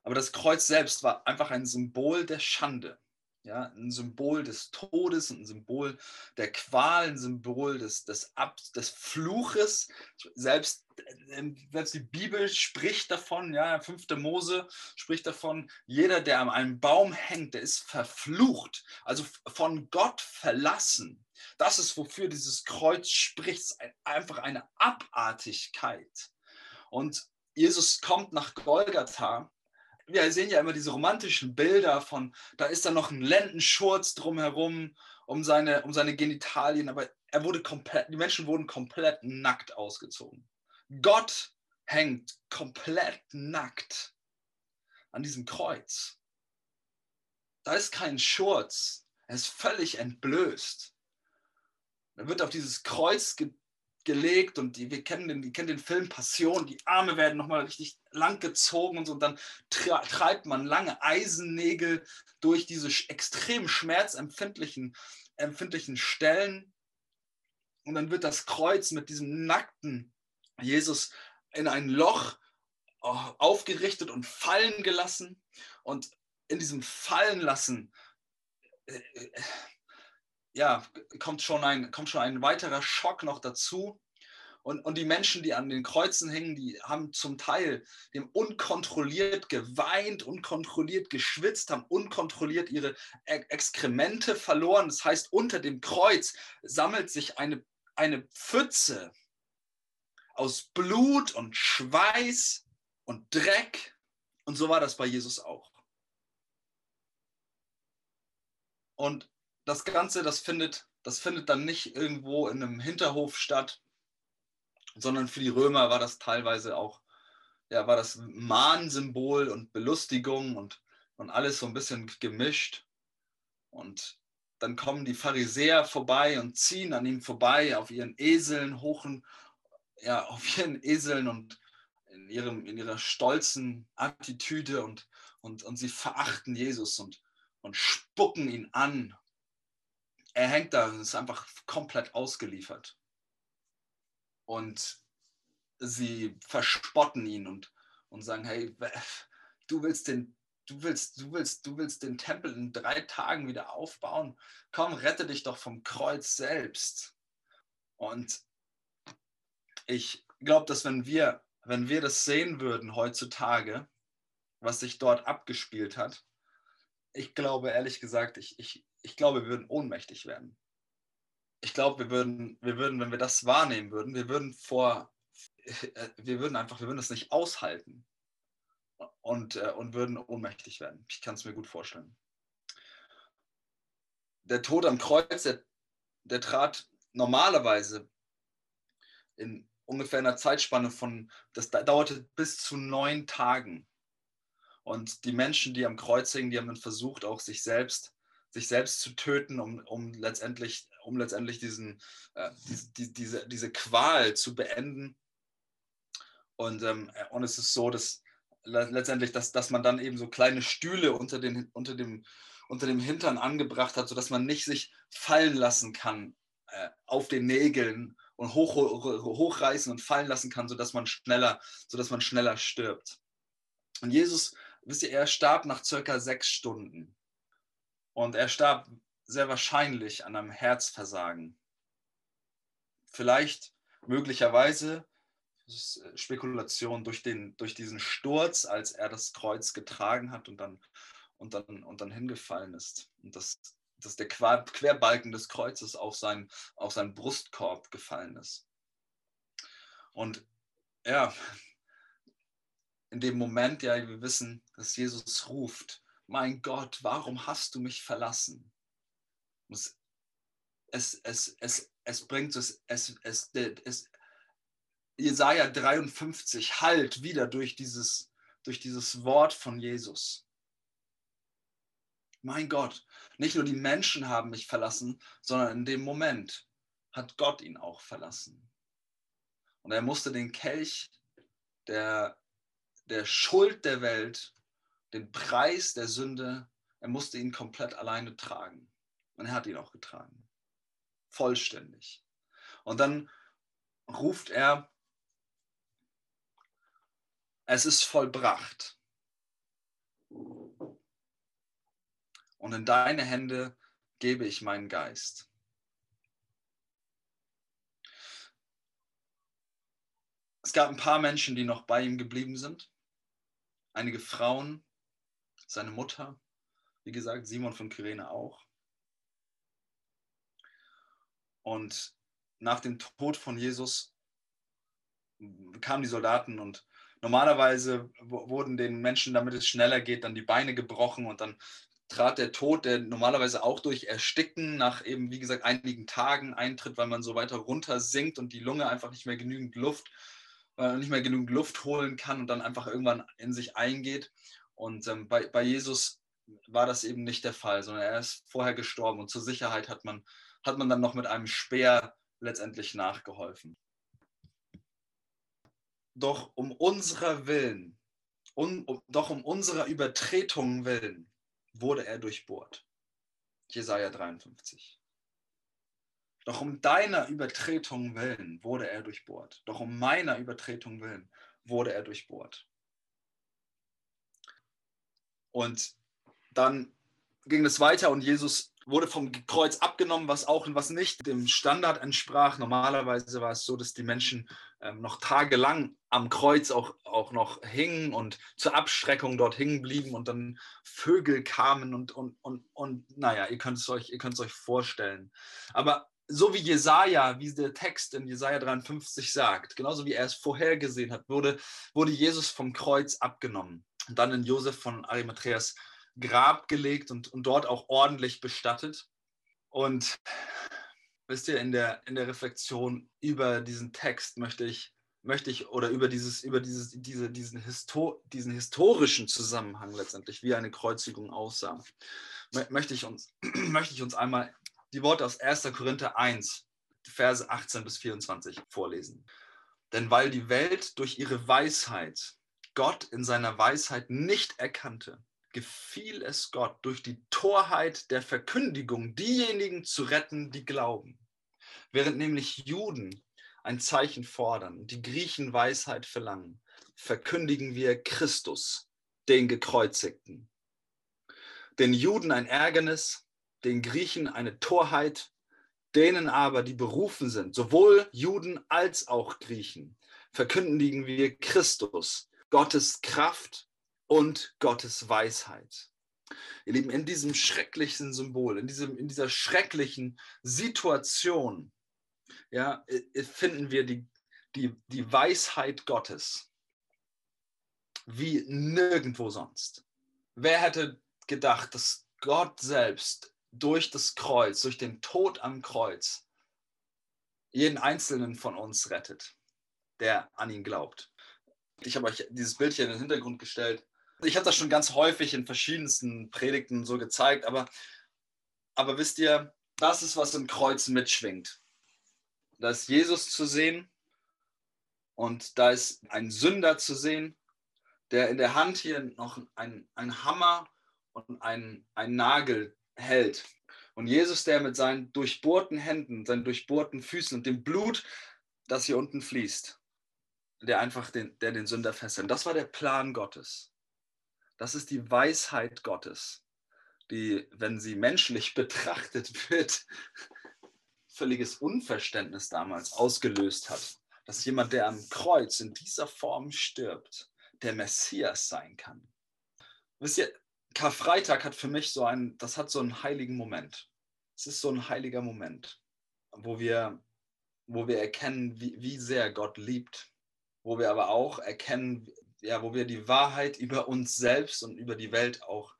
S1: Aber das Kreuz selbst war einfach ein Symbol der Schande. Ja, ein Symbol des Todes, ein Symbol der Qual, ein Symbol des, des, Ab des Fluches. Selbst, ähm, selbst die Bibel spricht davon, ja, 5. Mose spricht davon, jeder, der an einem Baum hängt, der ist verflucht, also von Gott verlassen. Das ist, wofür dieses Kreuz spricht, einfach eine Abartigkeit. Und Jesus kommt nach Golgatha wir sehen ja immer diese romantischen Bilder von, da ist dann noch ein Lendenschurz drumherum um seine, um seine Genitalien, aber er wurde komplett, die Menschen wurden komplett nackt ausgezogen. Gott hängt komplett nackt an diesem Kreuz. Da ist kein Schurz, er ist völlig entblößt. Er wird auf dieses Kreuz gelegt und die, wir kennen den, wir kennen den Film Passion, die Arme werden nochmal richtig lang gezogen und so und dann treibt man lange Eisennägel durch diese extrem schmerzempfindlichen empfindlichen Stellen. Und dann wird das Kreuz mit diesem nackten Jesus in ein Loch äh, aufgerichtet und fallen gelassen. Und in diesem Fallenlassen äh, äh ja, kommt schon, ein, kommt schon ein weiterer Schock noch dazu. Und, und die Menschen, die an den Kreuzen hängen, die haben zum Teil dem unkontrolliert geweint, unkontrolliert geschwitzt, haben unkontrolliert ihre Exkremente verloren. Das heißt, unter dem Kreuz sammelt sich eine, eine Pfütze aus Blut und Schweiß und Dreck. Und so war das bei Jesus auch. Und das Ganze, das findet, das findet dann nicht irgendwo in einem Hinterhof statt, sondern für die Römer war das teilweise auch, ja, war das Mahnsymbol und Belustigung und, und alles so ein bisschen gemischt. Und dann kommen die Pharisäer vorbei und ziehen an ihm vorbei auf ihren Eseln, hochen, ja, (laughs) auf ihren Eseln und in, ihrem, in ihrer stolzen Attitüde und, und, und sie verachten Jesus und, und spucken ihn an er hängt da und ist einfach komplett ausgeliefert. Und sie verspotten ihn und, und sagen, hey, du willst den, du willst, du willst, du willst den Tempel in drei Tagen wieder aufbauen. Komm, rette dich doch vom Kreuz selbst. Und ich glaube, dass wenn wir, wenn wir das sehen würden heutzutage, was sich dort abgespielt hat, ich glaube ehrlich gesagt, ich, ich, ich glaube, wir würden ohnmächtig werden. Ich glaube, wir würden, wir würden, wenn wir das wahrnehmen würden, wir würden vor, äh, wir würden einfach, wir würden das nicht aushalten und, äh, und würden ohnmächtig werden. Ich kann es mir gut vorstellen. Der Tod am Kreuz, der, der trat normalerweise in ungefähr einer Zeitspanne von, das dauerte bis zu neun Tagen. Und die Menschen, die am Kreuz hingen, die haben dann versucht, auch sich selbst sich selbst zu töten, um, um letztendlich, um letztendlich diesen, äh, die, diese, diese Qual zu beenden. Und, ähm, und es ist so, dass letztendlich, dass, dass man dann eben so kleine Stühle unter, den, unter, dem, unter dem Hintern angebracht hat, sodass man nicht sich fallen lassen kann äh, auf den Nägeln und hoch, hochreißen und fallen lassen kann, sodass man schneller, sodass man schneller stirbt. Und Jesus, wisst ihr, er starb nach circa sechs Stunden. Und er starb sehr wahrscheinlich an einem Herzversagen. Vielleicht, möglicherweise, äh, Spekulation durch, den, durch diesen Sturz, als er das Kreuz getragen hat und dann, und dann, und dann hingefallen ist. Und das, dass der Querbalken des Kreuzes auf, sein, auf seinen Brustkorb gefallen ist. Und ja, in dem Moment, ja, wir wissen, dass Jesus ruft, mein Gott, warum hast du mich verlassen? Es, es, es, es, es bringt es, es, es, es, Jesaja 53 halt wieder durch dieses, durch dieses Wort von Jesus. Mein Gott, nicht nur die Menschen haben mich verlassen, sondern in dem Moment hat Gott ihn auch verlassen. Und er musste den Kelch der, der Schuld der Welt, den Preis der Sünde, er musste ihn komplett alleine tragen. Und er hat ihn auch getragen. Vollständig. Und dann ruft er es ist vollbracht. Und in deine Hände gebe ich meinen Geist. Es gab ein paar Menschen, die noch bei ihm geblieben sind. Einige Frauen, seine Mutter, wie gesagt, Simon von Kyrene auch. Und nach dem Tod von Jesus kamen die Soldaten und Normalerweise wurden den Menschen, damit es schneller geht, dann die Beine gebrochen und dann trat der Tod, der normalerweise auch durch Ersticken nach eben, wie gesagt, einigen Tagen eintritt, weil man so weiter runter sinkt und die Lunge einfach nicht mehr genügend Luft, äh, nicht mehr genügend Luft holen kann und dann einfach irgendwann in sich eingeht. Und ähm, bei, bei Jesus war das eben nicht der Fall, sondern er ist vorher gestorben und zur Sicherheit hat man, hat man dann noch mit einem Speer letztendlich nachgeholfen. Doch um unserer Willen, um, um, doch um unserer Übertretungen willen, wurde er durchbohrt. Jesaja 53. Doch um deiner Übertretung willen wurde er durchbohrt. Doch um meiner Übertretung willen wurde er durchbohrt. Und dann ging es weiter und Jesus wurde vom Kreuz abgenommen, was auch und was nicht dem Standard entsprach. Normalerweise war es so, dass die Menschen ähm, noch tagelang am Kreuz auch, auch noch hingen und zur Abschreckung dort hingen blieben und dann Vögel kamen und, und, und, und naja, ihr könnt es euch, ihr könnt es euch vorstellen. Aber so wie Jesaja, wie der Text in Jesaja 53 sagt, genauso wie er es vorhergesehen hat, wurde, wurde Jesus vom Kreuz abgenommen dann in Josef von Arimatheas Grab gelegt und, und dort auch ordentlich bestattet. Und wisst ihr, in der, in der Reflexion über diesen Text möchte ich, möchte ich oder über, dieses, über dieses, diese, diesen, Histo diesen historischen Zusammenhang letztendlich, wie eine Kreuzigung aussah, möchte ich uns, (clears throat) möchte ich uns einmal die Worte aus 1. Korinther 1, Verse 18 bis 24 vorlesen. Denn weil die Welt durch ihre Weisheit Gott in seiner Weisheit nicht erkannte, gefiel es Gott, durch die Torheit der Verkündigung diejenigen zu retten, die glauben. Während nämlich Juden ein Zeichen fordern und die Griechen Weisheit verlangen, verkündigen wir Christus, den Gekreuzigten. Den Juden ein Ärgernis, den Griechen eine Torheit, denen aber, die berufen sind, sowohl Juden als auch Griechen, verkündigen wir Christus, Gottes Kraft und Gottes Weisheit. Ihr Lieben, in diesem schrecklichen Symbol, in, diesem, in dieser schrecklichen Situation, ja, finden wir die, die, die Weisheit Gottes wie nirgendwo sonst. Wer hätte gedacht, dass Gott selbst durch das Kreuz, durch den Tod am Kreuz, jeden einzelnen von uns rettet, der an ihn glaubt. Ich habe euch dieses Bild hier in den Hintergrund gestellt ich habe das schon ganz häufig in verschiedensten Predigten so gezeigt, aber, aber wisst ihr, das ist, was im Kreuz mitschwingt. Da ist Jesus zu sehen und da ist ein Sünder zu sehen, der in der Hand hier noch ein, ein Hammer und ein, ein Nagel hält. Und Jesus, der mit seinen durchbohrten Händen, seinen durchbohrten Füßen und dem Blut, das hier unten fließt, der einfach den, der den Sünder festhält. Das war der Plan Gottes. Das ist die Weisheit Gottes, die, wenn sie menschlich (laughs) betrachtet wird, völliges Unverständnis damals ausgelöst hat. Dass jemand, der am Kreuz in dieser Form stirbt, der Messias sein kann. Wisst ihr, Karfreitag hat für mich so einen, das hat so einen heiligen Moment. Es ist so ein heiliger Moment, wo wir, wo wir erkennen, wie, wie sehr Gott liebt, wo wir aber auch erkennen, ja, wo wir die Wahrheit über uns selbst und über die Welt auch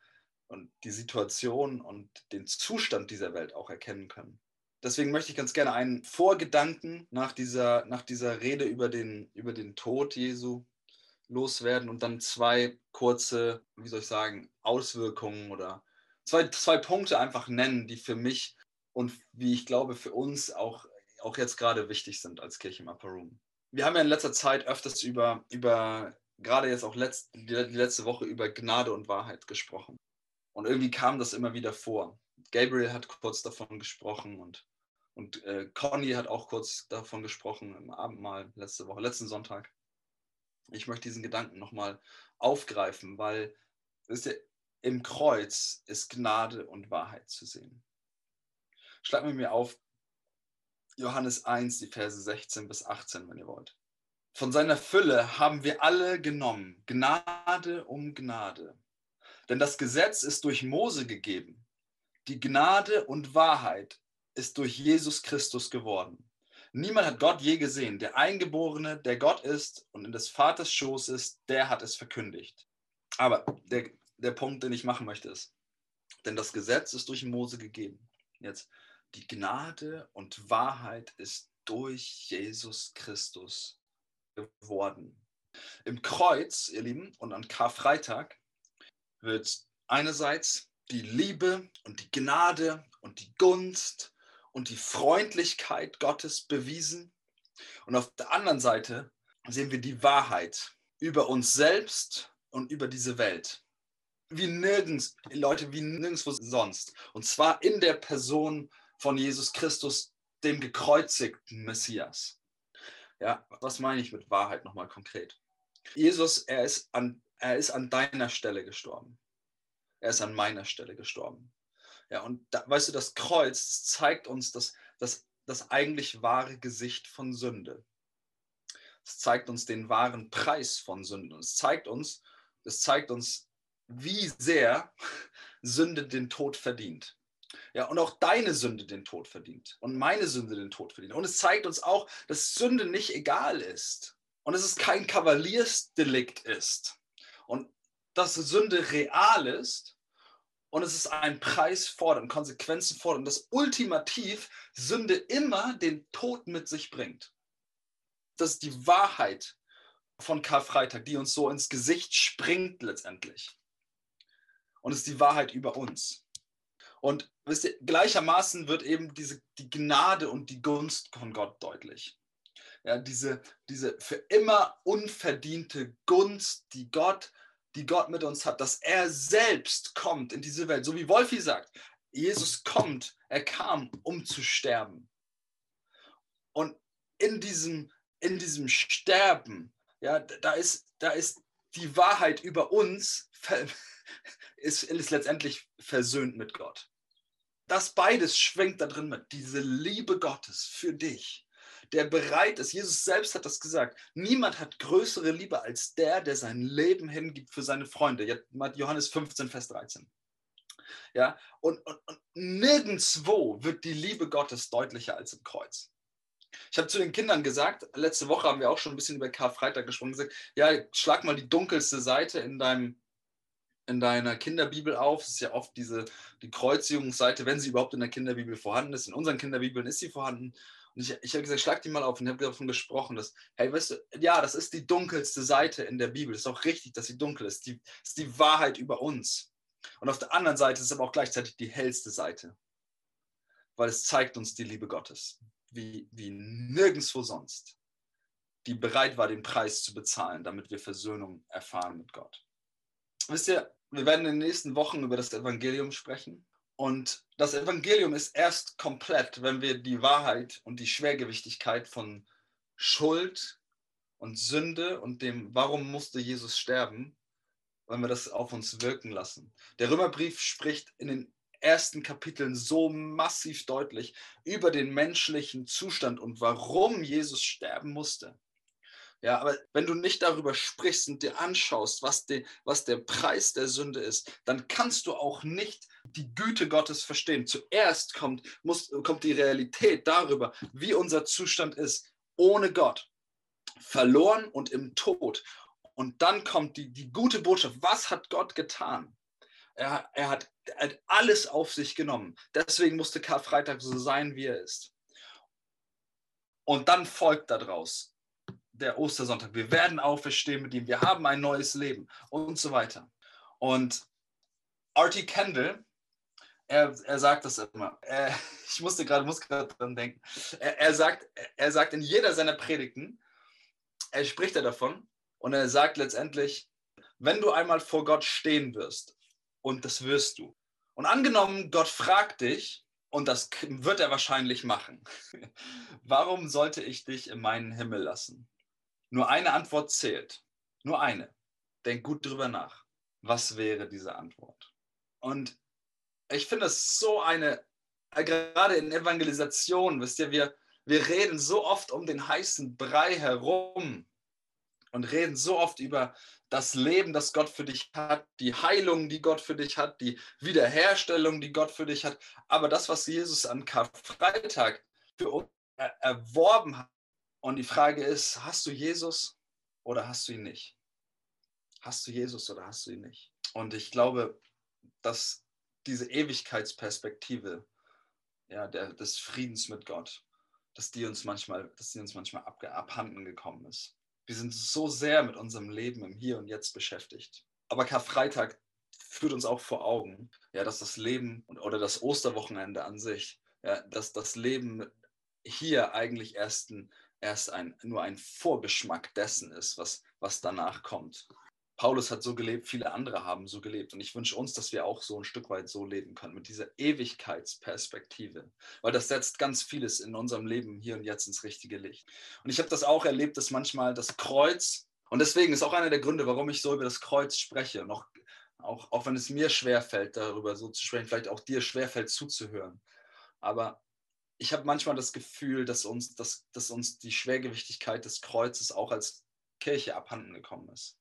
S1: und die Situation und den Zustand dieser Welt auch erkennen können. Deswegen möchte ich ganz gerne einen Vorgedanken nach dieser, nach dieser Rede über den, über den Tod Jesu loswerden und dann zwei kurze, wie soll ich sagen, Auswirkungen oder zwei, zwei Punkte einfach nennen, die für mich und wie ich glaube für uns auch, auch jetzt gerade wichtig sind als Kirche im Upper Room. Wir haben ja in letzter Zeit öfters über, über gerade jetzt auch letzt, die, letzte Woche über Gnade und Wahrheit gesprochen. Und irgendwie kam das immer wieder vor. Gabriel hat kurz davon gesprochen und, und äh, Conny hat auch kurz davon gesprochen im Abendmahl letzte Woche, letzten Sonntag ich möchte diesen Gedanken nochmal aufgreifen, weil wisst ihr, im Kreuz ist Gnade und Wahrheit zu sehen. Schlag mir auf Johannes 1, die Verse 16 bis 18, wenn ihr wollt. Von seiner Fülle haben wir alle genommen, Gnade um Gnade. Denn das Gesetz ist durch Mose gegeben. Die Gnade und Wahrheit ist durch Jesus Christus geworden. Niemand hat Gott je gesehen. Der Eingeborene, der Gott ist und in des Vaters Schoß ist, der hat es verkündigt. Aber der, der Punkt, den ich machen möchte, ist, denn das Gesetz ist durch Mose gegeben. Jetzt, die Gnade und Wahrheit ist durch Jesus Christus geworden. Im Kreuz, ihr Lieben, und an Karfreitag wird einerseits die Liebe und die Gnade und die Gunst und die Freundlichkeit Gottes bewiesen. Und auf der anderen Seite sehen wir die Wahrheit über uns selbst und über diese Welt. Wie nirgends, Leute, wie nirgendwo sonst. Und zwar in der Person von Jesus Christus, dem gekreuzigten Messias. Ja, was meine ich mit Wahrheit nochmal konkret? Jesus, er ist, an, er ist an deiner Stelle gestorben. Er ist an meiner Stelle gestorben. Ja, und da, weißt du, das Kreuz das zeigt uns das, das, das eigentlich wahre Gesicht von Sünde. Es zeigt uns den wahren Preis von Sünde. Es zeigt uns, es zeigt uns, wie sehr Sünde den Tod verdient. Ja, und auch deine Sünde den Tod verdient und meine Sünde den Tod verdient. Und es zeigt uns auch, dass Sünde nicht egal ist und dass es kein Kavaliersdelikt ist und dass Sünde real ist und es ist ein Preis fordern, Konsequenzen fordern, dass ultimativ Sünde immer den Tod mit sich bringt. Das ist die Wahrheit von Karfreitag, die uns so ins Gesicht springt letztendlich. Und es ist die Wahrheit über uns. Und wisst ihr, gleichermaßen wird eben diese, die Gnade und die Gunst von Gott deutlich. Ja, diese, diese für immer unverdiente Gunst, die Gott die Gott mit uns hat, dass er selbst kommt in diese Welt. So wie Wolfi sagt, Jesus kommt, er kam, um zu sterben. Und in diesem, in diesem Sterben, ja, da ist, da ist die Wahrheit über uns, (laughs) ist, ist letztendlich versöhnt mit Gott. Das beides schwingt da drin mit, diese Liebe Gottes für dich der bereit ist. Jesus selbst hat das gesagt. Niemand hat größere Liebe als der, der sein Leben hingibt für seine Freunde. Johannes 15, Vers 13. Ja, und, und, und nirgendwo wird die Liebe Gottes deutlicher als im Kreuz. Ich habe zu den Kindern gesagt, letzte Woche haben wir auch schon ein bisschen über Karfreitag gesprochen, gesagt, ja, schlag mal die dunkelste Seite in deinem in deiner Kinderbibel auf. Es ist ja oft diese die Kreuzigungsseite, wenn sie überhaupt in der Kinderbibel vorhanden ist. In unseren Kinderbibeln ist sie vorhanden. Und ich, ich habe gesagt, schlag die mal auf und habe davon gesprochen, dass, hey, weißt du, ja, das ist die dunkelste Seite in der Bibel. Es ist auch richtig, dass sie dunkel ist. Die ist die Wahrheit über uns. Und auf der anderen Seite ist es aber auch gleichzeitig die hellste Seite, weil es zeigt uns die Liebe Gottes, wie, wie nirgendwo sonst, die bereit war, den Preis zu bezahlen, damit wir Versöhnung erfahren mit Gott. Wisst ihr, wir werden in den nächsten Wochen über das Evangelium sprechen Und das Evangelium ist erst komplett, wenn wir die Wahrheit und die Schwergewichtigkeit von Schuld und Sünde und dem, warum musste Jesus sterben, wenn wir das auf uns wirken lassen. Der Römerbrief spricht in den ersten Kapiteln so massiv deutlich über den menschlichen Zustand und warum Jesus sterben musste. Ja, aber wenn du nicht darüber sprichst und dir anschaust, was, die, was der Preis der Sünde ist, dann kannst du auch nicht die Güte Gottes verstehen. Zuerst kommt, muss, kommt die Realität darüber, wie unser Zustand ist, ohne Gott, verloren und im Tod. Und dann kommt die, die gute Botschaft. Was hat Gott getan? Er, er, hat, er hat alles auf sich genommen. Deswegen musste Karfreitag so sein, wie er ist. Und dann folgt daraus der Ostersonntag. Wir werden auferstehen mit ihm. Wir haben ein neues Leben und so weiter. Und Artie Kendall, er, er sagt das immer. Er, (laughs) ich musste gerade, muss gerade dran denken. Er, er, sagt, er sagt in jeder seiner Predigten, er spricht er davon und er sagt letztendlich, wenn du einmal vor Gott stehen wirst und das wirst du. Und angenommen, Gott fragt dich, und das wird er wahrscheinlich machen, (laughs) warum sollte ich dich in meinen Himmel lassen? Nur eine Antwort zählt. Nur eine. Denk gut drüber nach. Was wäre diese Antwort? Und ich finde es so eine, gerade in Evangelisation, wisst ihr, wir, wir reden so oft um den heißen Brei herum und reden so oft über das Leben, das Gott für dich hat, die Heilung, die Gott für dich hat, die Wiederherstellung, die Gott für dich hat. Aber das, was Jesus an Karfreitag für uns erworben hat, und die Frage ist, hast du Jesus oder hast du ihn nicht? Hast du Jesus oder hast du ihn nicht? Und ich glaube, dass diese Ewigkeitsperspektive ja, der, des Friedens mit Gott, dass die uns manchmal, dass die uns manchmal ab, abhanden gekommen ist. Wir sind so sehr mit unserem Leben im Hier und Jetzt beschäftigt. Aber Karfreitag führt uns auch vor Augen, ja, dass das Leben oder das Osterwochenende an sich, ja, dass das Leben hier eigentlich erst, ein, erst ein, nur ein Vorgeschmack dessen ist, was, was danach kommt. Paulus hat so gelebt, viele andere haben so gelebt. Und ich wünsche uns, dass wir auch so ein Stück weit so leben können, mit dieser Ewigkeitsperspektive. Weil das setzt ganz vieles in unserem Leben hier und jetzt ins richtige Licht. Und ich habe das auch erlebt, dass manchmal das Kreuz, und deswegen ist auch einer der Gründe, warum ich so über das Kreuz spreche, noch, auch, auch wenn es mir schwerfällt, darüber so zu sprechen, vielleicht auch dir schwerfällt zuzuhören. Aber ich habe manchmal das Gefühl, dass uns, dass, dass uns die Schwergewichtigkeit des Kreuzes auch als Kirche abhanden gekommen ist.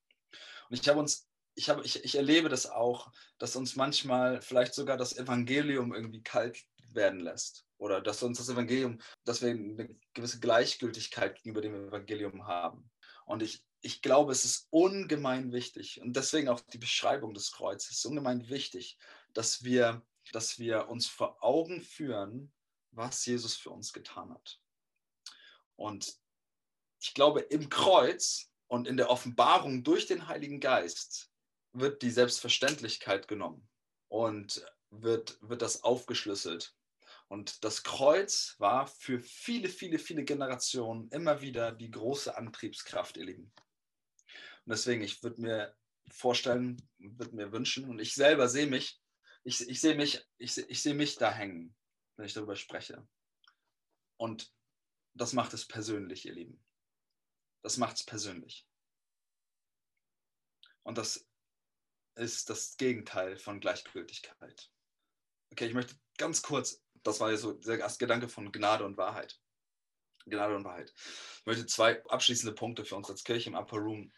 S1: Und ich habe uns, ich, habe, ich, ich erlebe das auch, dass uns manchmal vielleicht sogar das Evangelium irgendwie kalt werden lässt. Oder dass uns das Evangelium, dass wir eine gewisse Gleichgültigkeit gegenüber dem Evangelium haben. Und ich, ich glaube, es ist ungemein wichtig und deswegen auch die Beschreibung des Kreuzes ist ungemein wichtig, dass wir, dass wir uns vor Augen führen, was Jesus für uns getan hat. Und ich glaube, im Kreuz und in der Offenbarung durch den Heiligen Geist wird die Selbstverständlichkeit genommen und wird, wird das aufgeschlüsselt. Und das Kreuz war für viele, viele, viele Generationen immer wieder die große Antriebskraft, ihr Lieben. Und deswegen, ich würde mir vorstellen, würde mir wünschen, und ich selber sehe mich, ich, ich sehe mich, ich, ich sehe mich da hängen, wenn ich darüber spreche. Und das macht es persönlich, ihr Lieben. Das macht es persönlich. Und das ist das Gegenteil von Gleichgültigkeit. Okay, ich möchte ganz kurz, das war ja so der Gastgedanke von Gnade und Wahrheit. Gnade und Wahrheit. Ich möchte zwei abschließende Punkte für uns als Kirche im Upper Room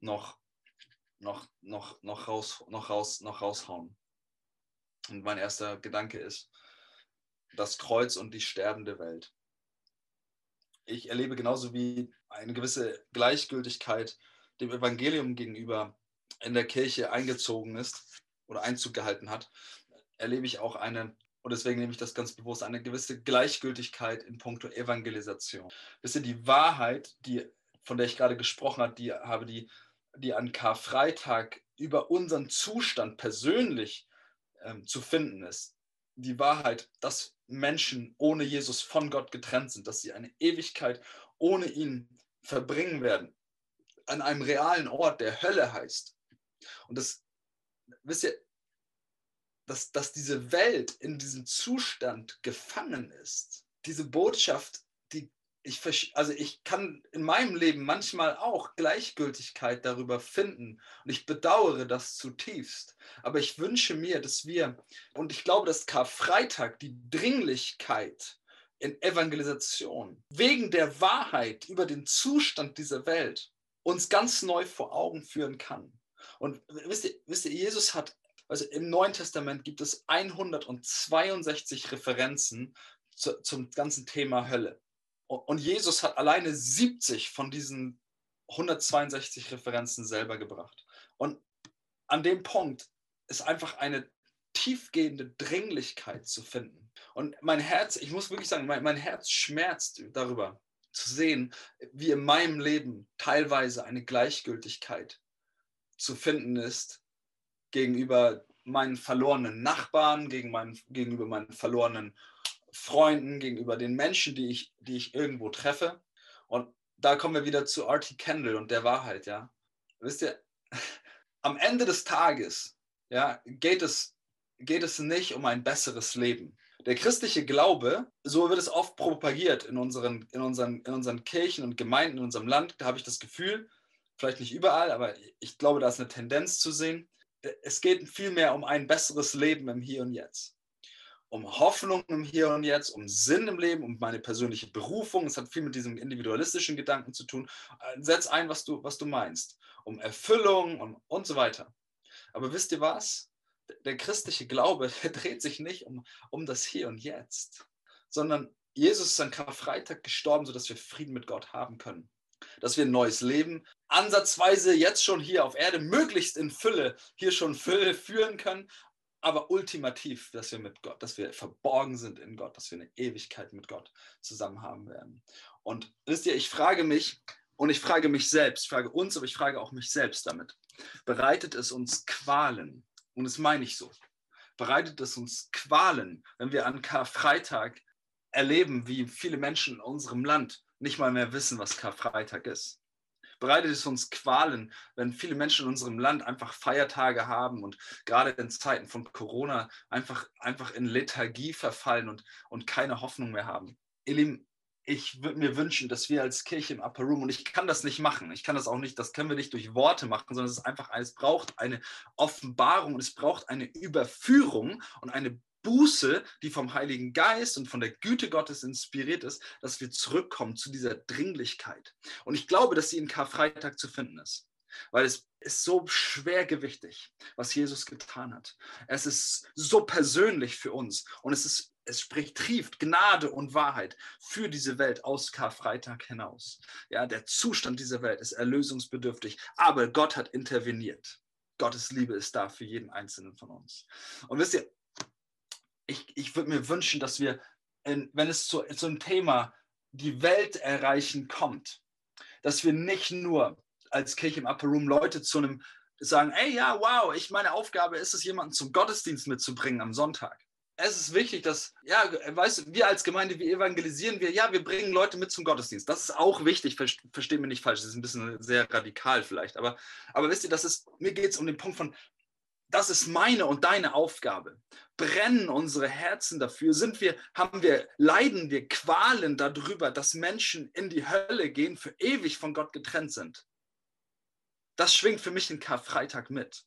S1: noch, noch, noch, noch, raus, noch, raus, noch raushauen. Und mein erster Gedanke ist das Kreuz und die sterbende Welt ich erlebe genauso wie eine gewisse Gleichgültigkeit dem Evangelium gegenüber in der Kirche eingezogen ist oder Einzug gehalten hat, erlebe ich auch eine, und deswegen nehme ich das ganz bewusst, eine gewisse Gleichgültigkeit in puncto Evangelisation. Wisst ihr, die Wahrheit, die, von der ich gerade gesprochen habe, die habe, die, die an Karfreitag über unseren Zustand persönlich ähm, zu finden ist, die Wahrheit, dass Menschen ohne Jesus von Gott getrennt sind, dass sie eine Ewigkeit ohne ihn verbringen werden, an einem realen Ort, der Hölle heißt. Und das, wisst ihr, dass, dass diese Welt in diesem Zustand gefangen ist. Diese Botschaft, ich, also ich kann in meinem Leben manchmal auch Gleichgültigkeit darüber finden und ich bedauere das zutiefst. Aber ich wünsche mir, dass wir, und ich glaube, dass Karfreitag die Dringlichkeit in Evangelisation wegen der Wahrheit über den Zustand dieser Welt uns ganz neu vor Augen führen kann. Und wisst ihr, wisst ihr Jesus hat, also im Neuen Testament gibt es 162 Referenzen zu, zum ganzen Thema Hölle. Und Jesus hat alleine 70 von diesen 162 Referenzen selber gebracht. Und an dem Punkt ist einfach eine tiefgehende Dringlichkeit zu finden. Und mein Herz, ich muss wirklich sagen, mein, mein Herz schmerzt darüber zu sehen, wie in meinem Leben teilweise eine Gleichgültigkeit zu finden ist gegenüber meinen verlorenen Nachbarn, gegen meinen, gegenüber meinen verlorenen Freunden, gegenüber den Menschen, die ich, die ich irgendwo treffe. Und da kommen wir wieder zu Artie Kendall und der Wahrheit, ja. Wisst ihr, (laughs) am Ende des Tages, ja, geht es, geht es nicht um ein besseres Leben. Der christliche Glaube, so wird es oft propagiert in unseren, in unseren, in unseren Kirchen und Gemeinden in unserem Land, da habe ich das Gefühl, vielleicht nicht überall, aber ich glaube, da ist eine Tendenz zu sehen. Es geht vielmehr um ein besseres Leben im Hier und Jetzt um Hoffnung im Hier und Jetzt, um Sinn im Leben, um meine persönliche Berufung. Es hat viel mit diesem individualistischen Gedanken zu tun. Äh, setz ein, was du, was du meinst. Um Erfüllung und, und so weiter. Aber wisst ihr was? Der christliche Glaube, (laughs) der dreht sich nicht um, um das Hier und Jetzt, sondern Jesus ist an Karfreitag gestorben, sodass wir Frieden mit Gott haben können. Dass wir ein neues Leben ansatzweise jetzt schon hier auf Erde, möglichst in Fülle, hier schon Fülle führen können, aber ultimativ, dass wir mit Gott, dass wir verborgen sind in Gott, dass wir eine Ewigkeit mit Gott zusammen haben werden. Und wisst ihr, ich frage mich und ich frage mich selbst, ich frage uns, aber ich frage auch mich selbst damit. Bereitet es uns Qualen? Und das meine ich so. Bereitet es uns Qualen, wenn wir an Karfreitag erleben, wie viele Menschen in unserem Land nicht mal mehr wissen, was Karfreitag ist? Bereitet es uns Qualen, wenn viele Menschen in unserem Land einfach Feiertage haben und gerade in Zeiten von Corona einfach, einfach in Lethargie verfallen und, und keine Hoffnung mehr haben. Ihr Lieben, ich würde mir wünschen, dass wir als Kirche im Upper Room, und ich kann das nicht machen, ich kann das auch nicht, das können wir nicht durch Worte machen, sondern es ist einfach, es braucht eine Offenbarung und es braucht eine Überführung und eine Buße, die vom Heiligen Geist und von der Güte Gottes inspiriert ist, dass wir zurückkommen zu dieser Dringlichkeit. Und ich glaube, dass sie in Karfreitag zu finden ist, weil es ist so schwergewichtig, was Jesus getan hat. Es ist so persönlich für uns und es ist es spricht, trieft Gnade und Wahrheit für diese Welt aus Karfreitag hinaus. Ja, der Zustand dieser Welt ist erlösungsbedürftig, aber Gott hat interveniert. Gottes Liebe ist da für jeden Einzelnen von uns. Und wisst ihr, ich, ich würde mir wünschen, dass wir, in, wenn es zu, zu einem Thema die Welt erreichen kommt, dass wir nicht nur als Kirche im Upper Room Leute zu einem sagen, ey, ja, wow, ich meine Aufgabe ist es, jemanden zum Gottesdienst mitzubringen am Sonntag. Es ist wichtig, dass, ja, weißt du, wir als Gemeinde, wir evangelisieren, wir, ja, wir bringen Leute mit zum Gottesdienst. Das ist auch wichtig, versteht mir nicht falsch, das ist ein bisschen sehr radikal vielleicht, aber, aber wisst ihr, das ist, mir geht es um den Punkt von, das ist meine und deine Aufgabe. Brennen unsere Herzen dafür? Sind wir, haben wir, leiden wir Qualen darüber, dass Menschen in die Hölle gehen, für ewig von Gott getrennt sind? Das schwingt für mich in Karfreitag mit.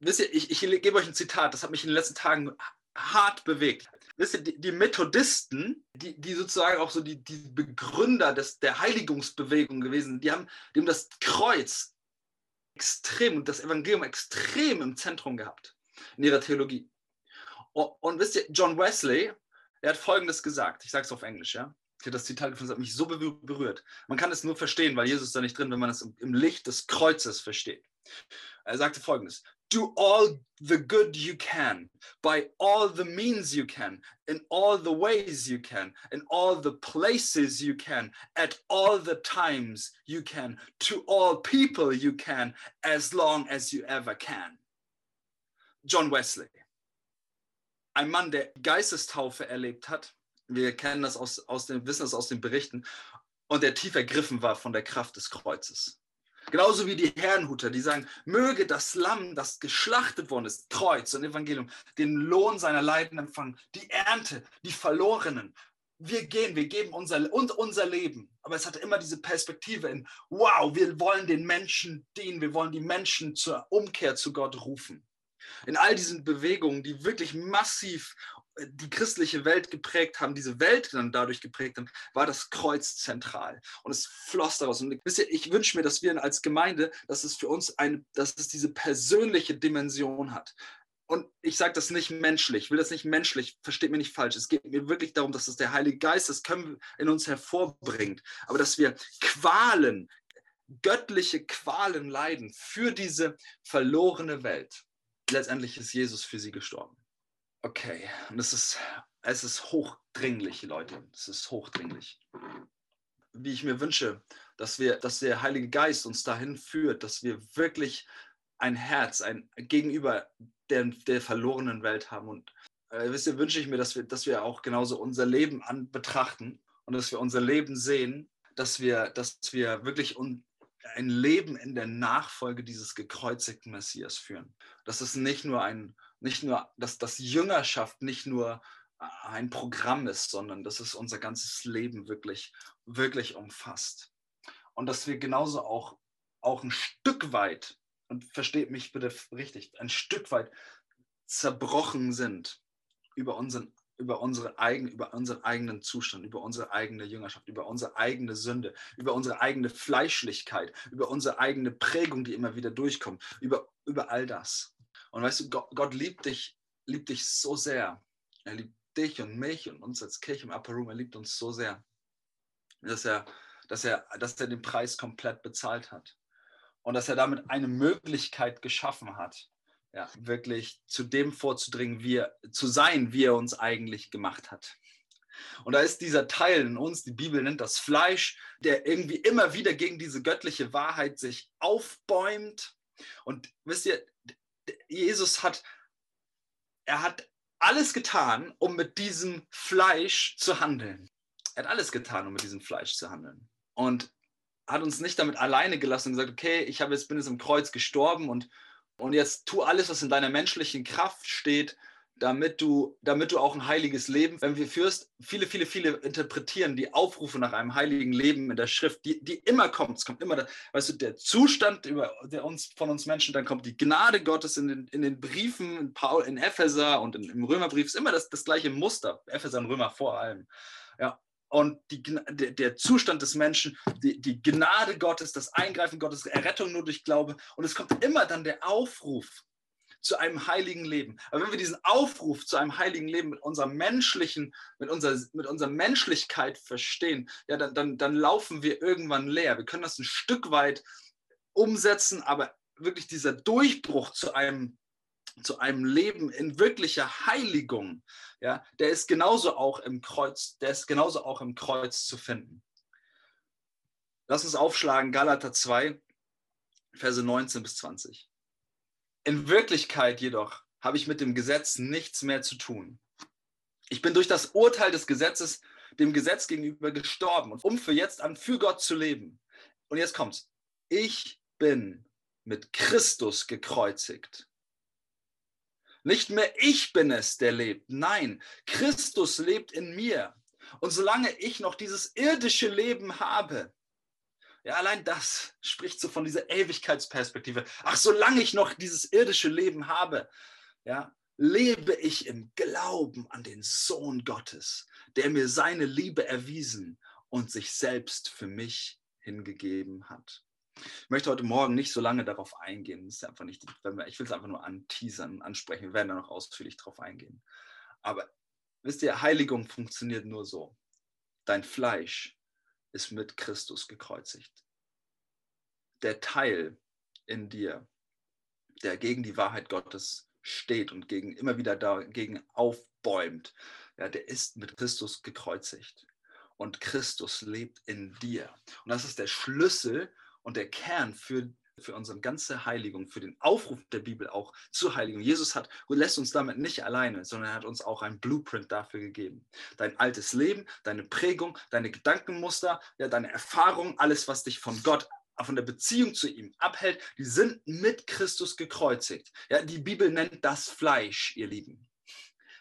S1: Wisst ihr, ich, ich gebe euch ein Zitat, das hat mich in den letzten Tagen hart bewegt. Wisst ihr, die, die Methodisten, die, die, sozusagen auch so die, die Begründer des, der Heiligungsbewegung gewesen sind, die haben, die haben das Kreuz extrem und das Evangelium extrem im Zentrum gehabt in ihrer Theologie. Und, und wisst ihr, John Wesley, er hat Folgendes gesagt, ich sage es auf Englisch, ja. Ich habe das Zitat gefunden, das hat mich so berührt. Man kann es nur verstehen, weil Jesus da nicht drin, wenn man es im Licht des Kreuzes versteht. Er sagte Folgendes: do all the good you can by all the means you can in all the ways you can in all the places you can at all the times you can to all people you can as long as you ever can. John wesley. Ein mann der geistestaufe erlebt hat. Wir kennen das aus, aus dem wissen das aus den berichten. Und der tief ergriffen war von der kraft des kreuzes Genauso wie die Herrenhuter, die sagen, möge das Lamm, das geschlachtet worden ist, Kreuz und Evangelium, den Lohn seiner Leiden empfangen, die Ernte, die Verlorenen. Wir gehen, wir geben unser und unser Leben. Aber es hat immer diese Perspektive in, wow, wir wollen den Menschen dienen, wir wollen die Menschen zur Umkehr zu Gott rufen. In all diesen Bewegungen, die wirklich massiv die christliche Welt geprägt haben, diese Welt dann dadurch geprägt haben, war das Kreuz zentral. Und es floss daraus. Und wisst ihr, ich wünsche mir, dass wir als Gemeinde, dass es für uns eine, dass es diese persönliche Dimension hat. Und ich sage das nicht menschlich, will das nicht menschlich, versteht mir nicht falsch. Es geht mir wirklich darum, dass es der Heilige Geist, das können in uns hervorbringt, aber dass wir Qualen, göttliche Qualen leiden für diese verlorene Welt. Letztendlich ist Jesus für sie gestorben. Okay, und es ist, es ist hochdringlich, Leute. Es ist hochdringlich. Wie ich mir wünsche, dass wir, dass der Heilige Geist uns dahin führt, dass wir wirklich ein Herz, ein gegenüber der, der verlorenen Welt haben. Und äh, wisst ihr, wünsche ich mir, dass wir, dass wir auch genauso unser Leben an betrachten und dass wir unser Leben sehen, dass wir, dass wir wirklich un, ein Leben in der Nachfolge dieses gekreuzigten Messias führen. Dass es nicht nur ein nicht nur, dass das Jüngerschaft nicht nur äh, ein Programm ist, sondern dass es unser ganzes Leben wirklich, wirklich umfasst. Und dass wir genauso auch, auch ein Stück weit, und versteht mich bitte richtig, ein Stück weit zerbrochen sind über unseren über, unsere eigen, über unseren eigenen Zustand, über unsere eigene Jüngerschaft, über unsere eigene Sünde, über unsere eigene Fleischlichkeit, über unsere eigene Prägung, die immer wieder durchkommt, über, über all das. Und weißt du, Gott, Gott liebt dich, liebt dich so sehr. Er liebt dich und mich und uns als Kirche im Upper Room. Er liebt uns so sehr, dass er, dass er, dass er den Preis komplett bezahlt hat. Und dass er damit eine Möglichkeit geschaffen hat, ja, wirklich zu dem vorzudringen, wie er, zu sein, wie er uns eigentlich gemacht hat. Und da ist dieser Teil in uns, die Bibel nennt das Fleisch, der irgendwie immer wieder gegen diese göttliche Wahrheit sich aufbäumt. Und wisst ihr, Jesus hat, er hat alles getan, um mit diesem Fleisch zu handeln. Er hat alles getan, um mit diesem Fleisch zu handeln. Und hat uns nicht damit alleine gelassen und gesagt, okay, ich habe jetzt, bin jetzt im Kreuz gestorben und, und jetzt tu alles, was in deiner menschlichen Kraft steht, damit du, damit du auch ein heiliges Leben, wenn wir führst, viele, viele, viele interpretieren die Aufrufe nach einem heiligen Leben in der Schrift, die, die immer kommt. Es kommt immer, da, weißt du, der Zustand über, der uns, von uns Menschen, dann kommt die Gnade Gottes in den, in den Briefen, in Paul, in Epheser und in, im Römerbrief, ist immer das, das gleiche Muster. Epheser und Römer vor allem. Ja, und die, der, der, Zustand des Menschen, die, die, Gnade Gottes, das Eingreifen Gottes, Errettung nur durch Glaube. Und es kommt immer dann der Aufruf zu einem heiligen Leben. Aber wenn wir diesen Aufruf zu einem heiligen Leben mit unserer menschlichen, mit unserer, mit unserer Menschlichkeit verstehen, ja, dann, dann, dann laufen wir irgendwann leer. Wir können das ein Stück weit umsetzen, aber wirklich dieser Durchbruch zu einem zu einem Leben in wirklicher Heiligung, ja, der ist genauso auch im Kreuz, der ist genauso auch im Kreuz zu finden. Lass uns aufschlagen, Galater 2, Verse 19 bis 20. In Wirklichkeit jedoch habe ich mit dem Gesetz nichts mehr zu tun. Ich bin durch das Urteil des Gesetzes dem Gesetz gegenüber gestorben, um für jetzt an für Gott zu leben. Und jetzt kommt's. Ich bin mit Christus gekreuzigt. Nicht mehr ich bin es, der lebt. Nein, Christus lebt in mir. Und solange ich noch dieses irdische Leben habe, ja, allein das spricht so von dieser Ewigkeitsperspektive. Ach, solange ich noch dieses irdische Leben habe, ja, lebe ich im Glauben an den Sohn Gottes, der mir seine Liebe erwiesen und sich selbst für mich hingegeben hat. Ich möchte heute Morgen nicht so lange darauf eingehen. Ist einfach nicht, ich will es einfach nur anteasern, ansprechen. Wir werden da noch ausführlich drauf eingehen. Aber wisst ihr, Heiligung funktioniert nur so. Dein Fleisch ist mit Christus gekreuzigt. Der Teil in dir, der gegen die Wahrheit Gottes steht und gegen, immer wieder dagegen aufbäumt, ja, der ist mit Christus gekreuzigt. Und Christus lebt in dir. Und das ist der Schlüssel und der Kern für für unsere ganze Heiligung, für den Aufruf der Bibel auch zur Heiligung. Jesus hat, lässt uns damit nicht alleine, sondern er hat uns auch ein Blueprint dafür gegeben. Dein altes Leben, deine Prägung, deine Gedankenmuster, ja, deine Erfahrung, alles, was dich von Gott von der Beziehung zu ihm abhält, die sind mit Christus gekreuzigt. Ja, die Bibel nennt das Fleisch, ihr Lieben.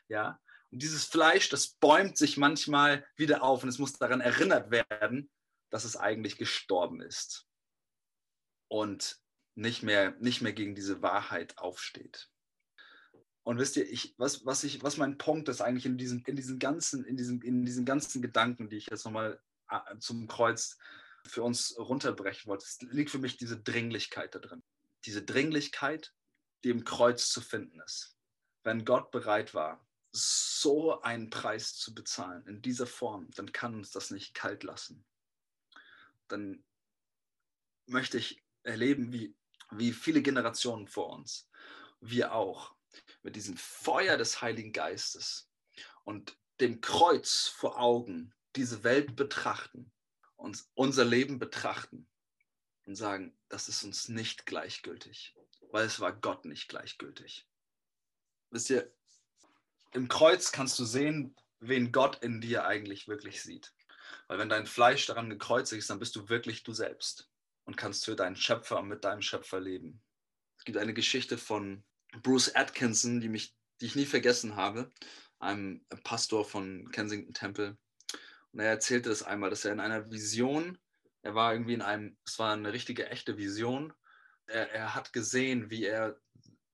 S1: Ja, und dieses Fleisch, das bäumt sich manchmal wieder auf und es muss daran erinnert werden, dass es eigentlich gestorben ist und nicht mehr, nicht mehr gegen diese Wahrheit aufsteht. Und wisst ihr, ich, was, was, ich, was mein Punkt ist eigentlich in diesen, in diesen, ganzen, in diesen, in diesen ganzen Gedanken, die ich jetzt nochmal äh, zum Kreuz für uns runterbrechen wollte, liegt für mich diese Dringlichkeit da drin. Diese Dringlichkeit, die im Kreuz zu finden ist. Wenn Gott bereit war, so einen Preis zu bezahlen in dieser Form, dann kann uns das nicht kalt lassen. Dann möchte ich erleben, wie, wie viele Generationen vor uns, wir auch, mit diesem Feuer des Heiligen Geistes und dem Kreuz vor Augen diese Welt betrachten, uns unser Leben betrachten und sagen, das ist uns nicht gleichgültig, weil es war Gott nicht gleichgültig. Wisst ihr, im Kreuz kannst du sehen, wen Gott in dir eigentlich wirklich sieht. Weil wenn dein Fleisch daran gekreuzigt ist, dann bist du wirklich du selbst und kannst für deinen Schöpfer und mit deinem Schöpfer leben. Es gibt eine Geschichte von Bruce Atkinson, die, mich, die ich nie vergessen habe, einem Pastor von Kensington Temple. Und er erzählte das einmal, dass er in einer Vision, er war irgendwie in einem, es war eine richtige, echte Vision, er, er hat gesehen, wie er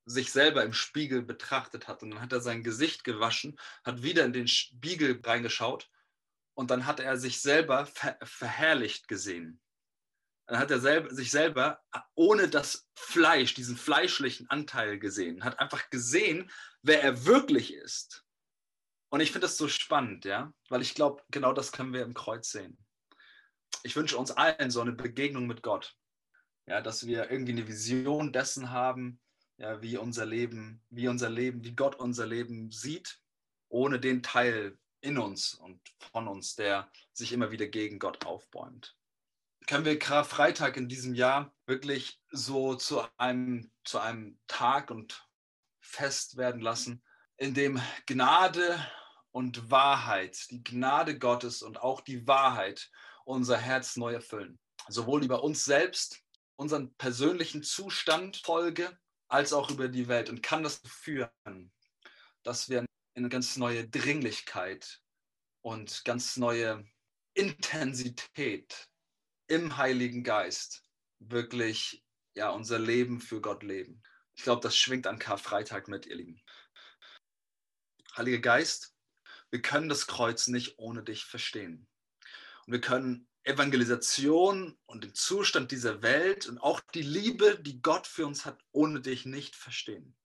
S1: sich selber im Spiegel betrachtet hat. Und dann hat er sein Gesicht gewaschen, hat wieder in den Spiegel reingeschaut und dann hat er sich selber ver verherrlicht gesehen. Dann hat er selber, sich selber ohne das Fleisch, diesen fleischlichen Anteil gesehen, hat einfach gesehen, wer er wirklich ist. Und ich finde das so spannend, ja, weil ich glaube, genau das können wir im Kreuz sehen. Ich wünsche uns allen so eine Begegnung mit Gott. Ja, dass wir irgendwie eine Vision dessen haben, ja, wie unser Leben, wie unser Leben, wie Gott unser Leben sieht, ohne den Teil in uns und von uns, der sich immer wieder gegen Gott aufbäumt. Können wir Freitag in diesem Jahr wirklich so zu einem, zu einem Tag und Fest werden lassen, in dem Gnade und Wahrheit, die Gnade Gottes und auch die Wahrheit unser Herz neu erfüllen. Sowohl über uns selbst, unseren persönlichen Zustand Folge, als auch über die Welt und kann das führen, dass wir in eine ganz neue Dringlichkeit und ganz neue Intensität im Heiligen Geist wirklich ja unser Leben für Gott leben. Ich glaube, das schwingt an Karfreitag mit, ihr Lieben. Heiliger Geist, wir können das Kreuz nicht ohne dich verstehen. Und wir können Evangelisation und den Zustand dieser Welt und auch die Liebe, die Gott für uns hat, ohne dich nicht verstehen.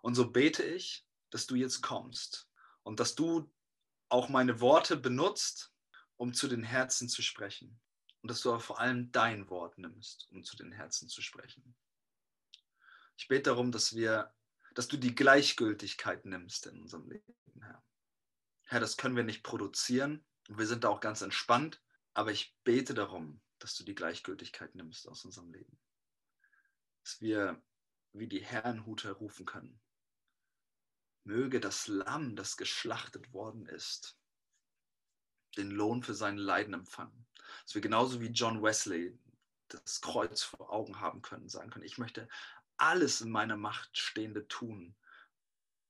S1: Und so bete ich, dass du jetzt kommst und dass du auch meine Worte benutzt, um zu den Herzen zu sprechen. Und dass du aber vor allem dein Wort nimmst, um zu den Herzen zu sprechen. Ich bete darum, dass wir, dass du die Gleichgültigkeit nimmst in unserem Leben, Herr. Herr, das können wir nicht produzieren. Wir sind da auch ganz entspannt. Aber ich bete darum, dass du die Gleichgültigkeit nimmst aus unserem Leben. Dass wir wie die Herrenhuter rufen können. Möge das Lamm, das geschlachtet worden ist, den Lohn für sein Leiden empfangen. Dass wir genauso wie John Wesley das Kreuz vor Augen haben können, sagen können, ich möchte alles in meiner Macht Stehende tun,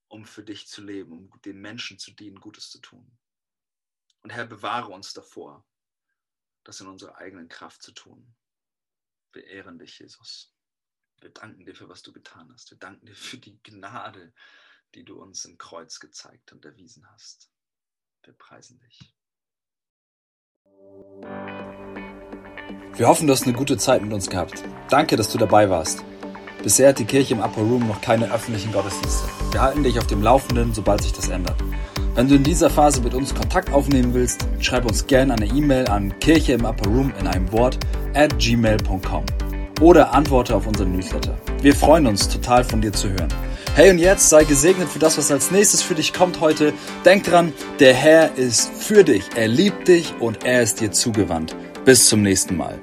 S1: um für dich zu leben, um den Menschen zu dienen, Gutes zu tun. Und Herr, bewahre uns davor, das in unserer eigenen Kraft zu tun. Wir ehren dich, Jesus. Wir danken dir für, was du getan hast. Wir danken dir für die Gnade, die du uns im Kreuz gezeigt und erwiesen hast. Wir preisen dich.
S2: Wir hoffen, du hast eine gute Zeit mit uns gehabt. Danke, dass du dabei warst. Bisher hat die Kirche im Upper Room noch keine öffentlichen Gottesdienste. Wir halten dich auf dem Laufenden, sobald sich das ändert. Wenn du in dieser Phase mit uns Kontakt aufnehmen willst, schreib uns gerne eine E-Mail an kirche im Upper Room in einem Wort at gmail.com oder antworte auf unseren Newsletter. Wir freuen uns total von dir zu hören. Hey und jetzt sei gesegnet für das, was als nächstes für dich kommt heute. Denk dran, der Herr ist für dich, er liebt dich und er ist dir zugewandt. Bis zum nächsten Mal.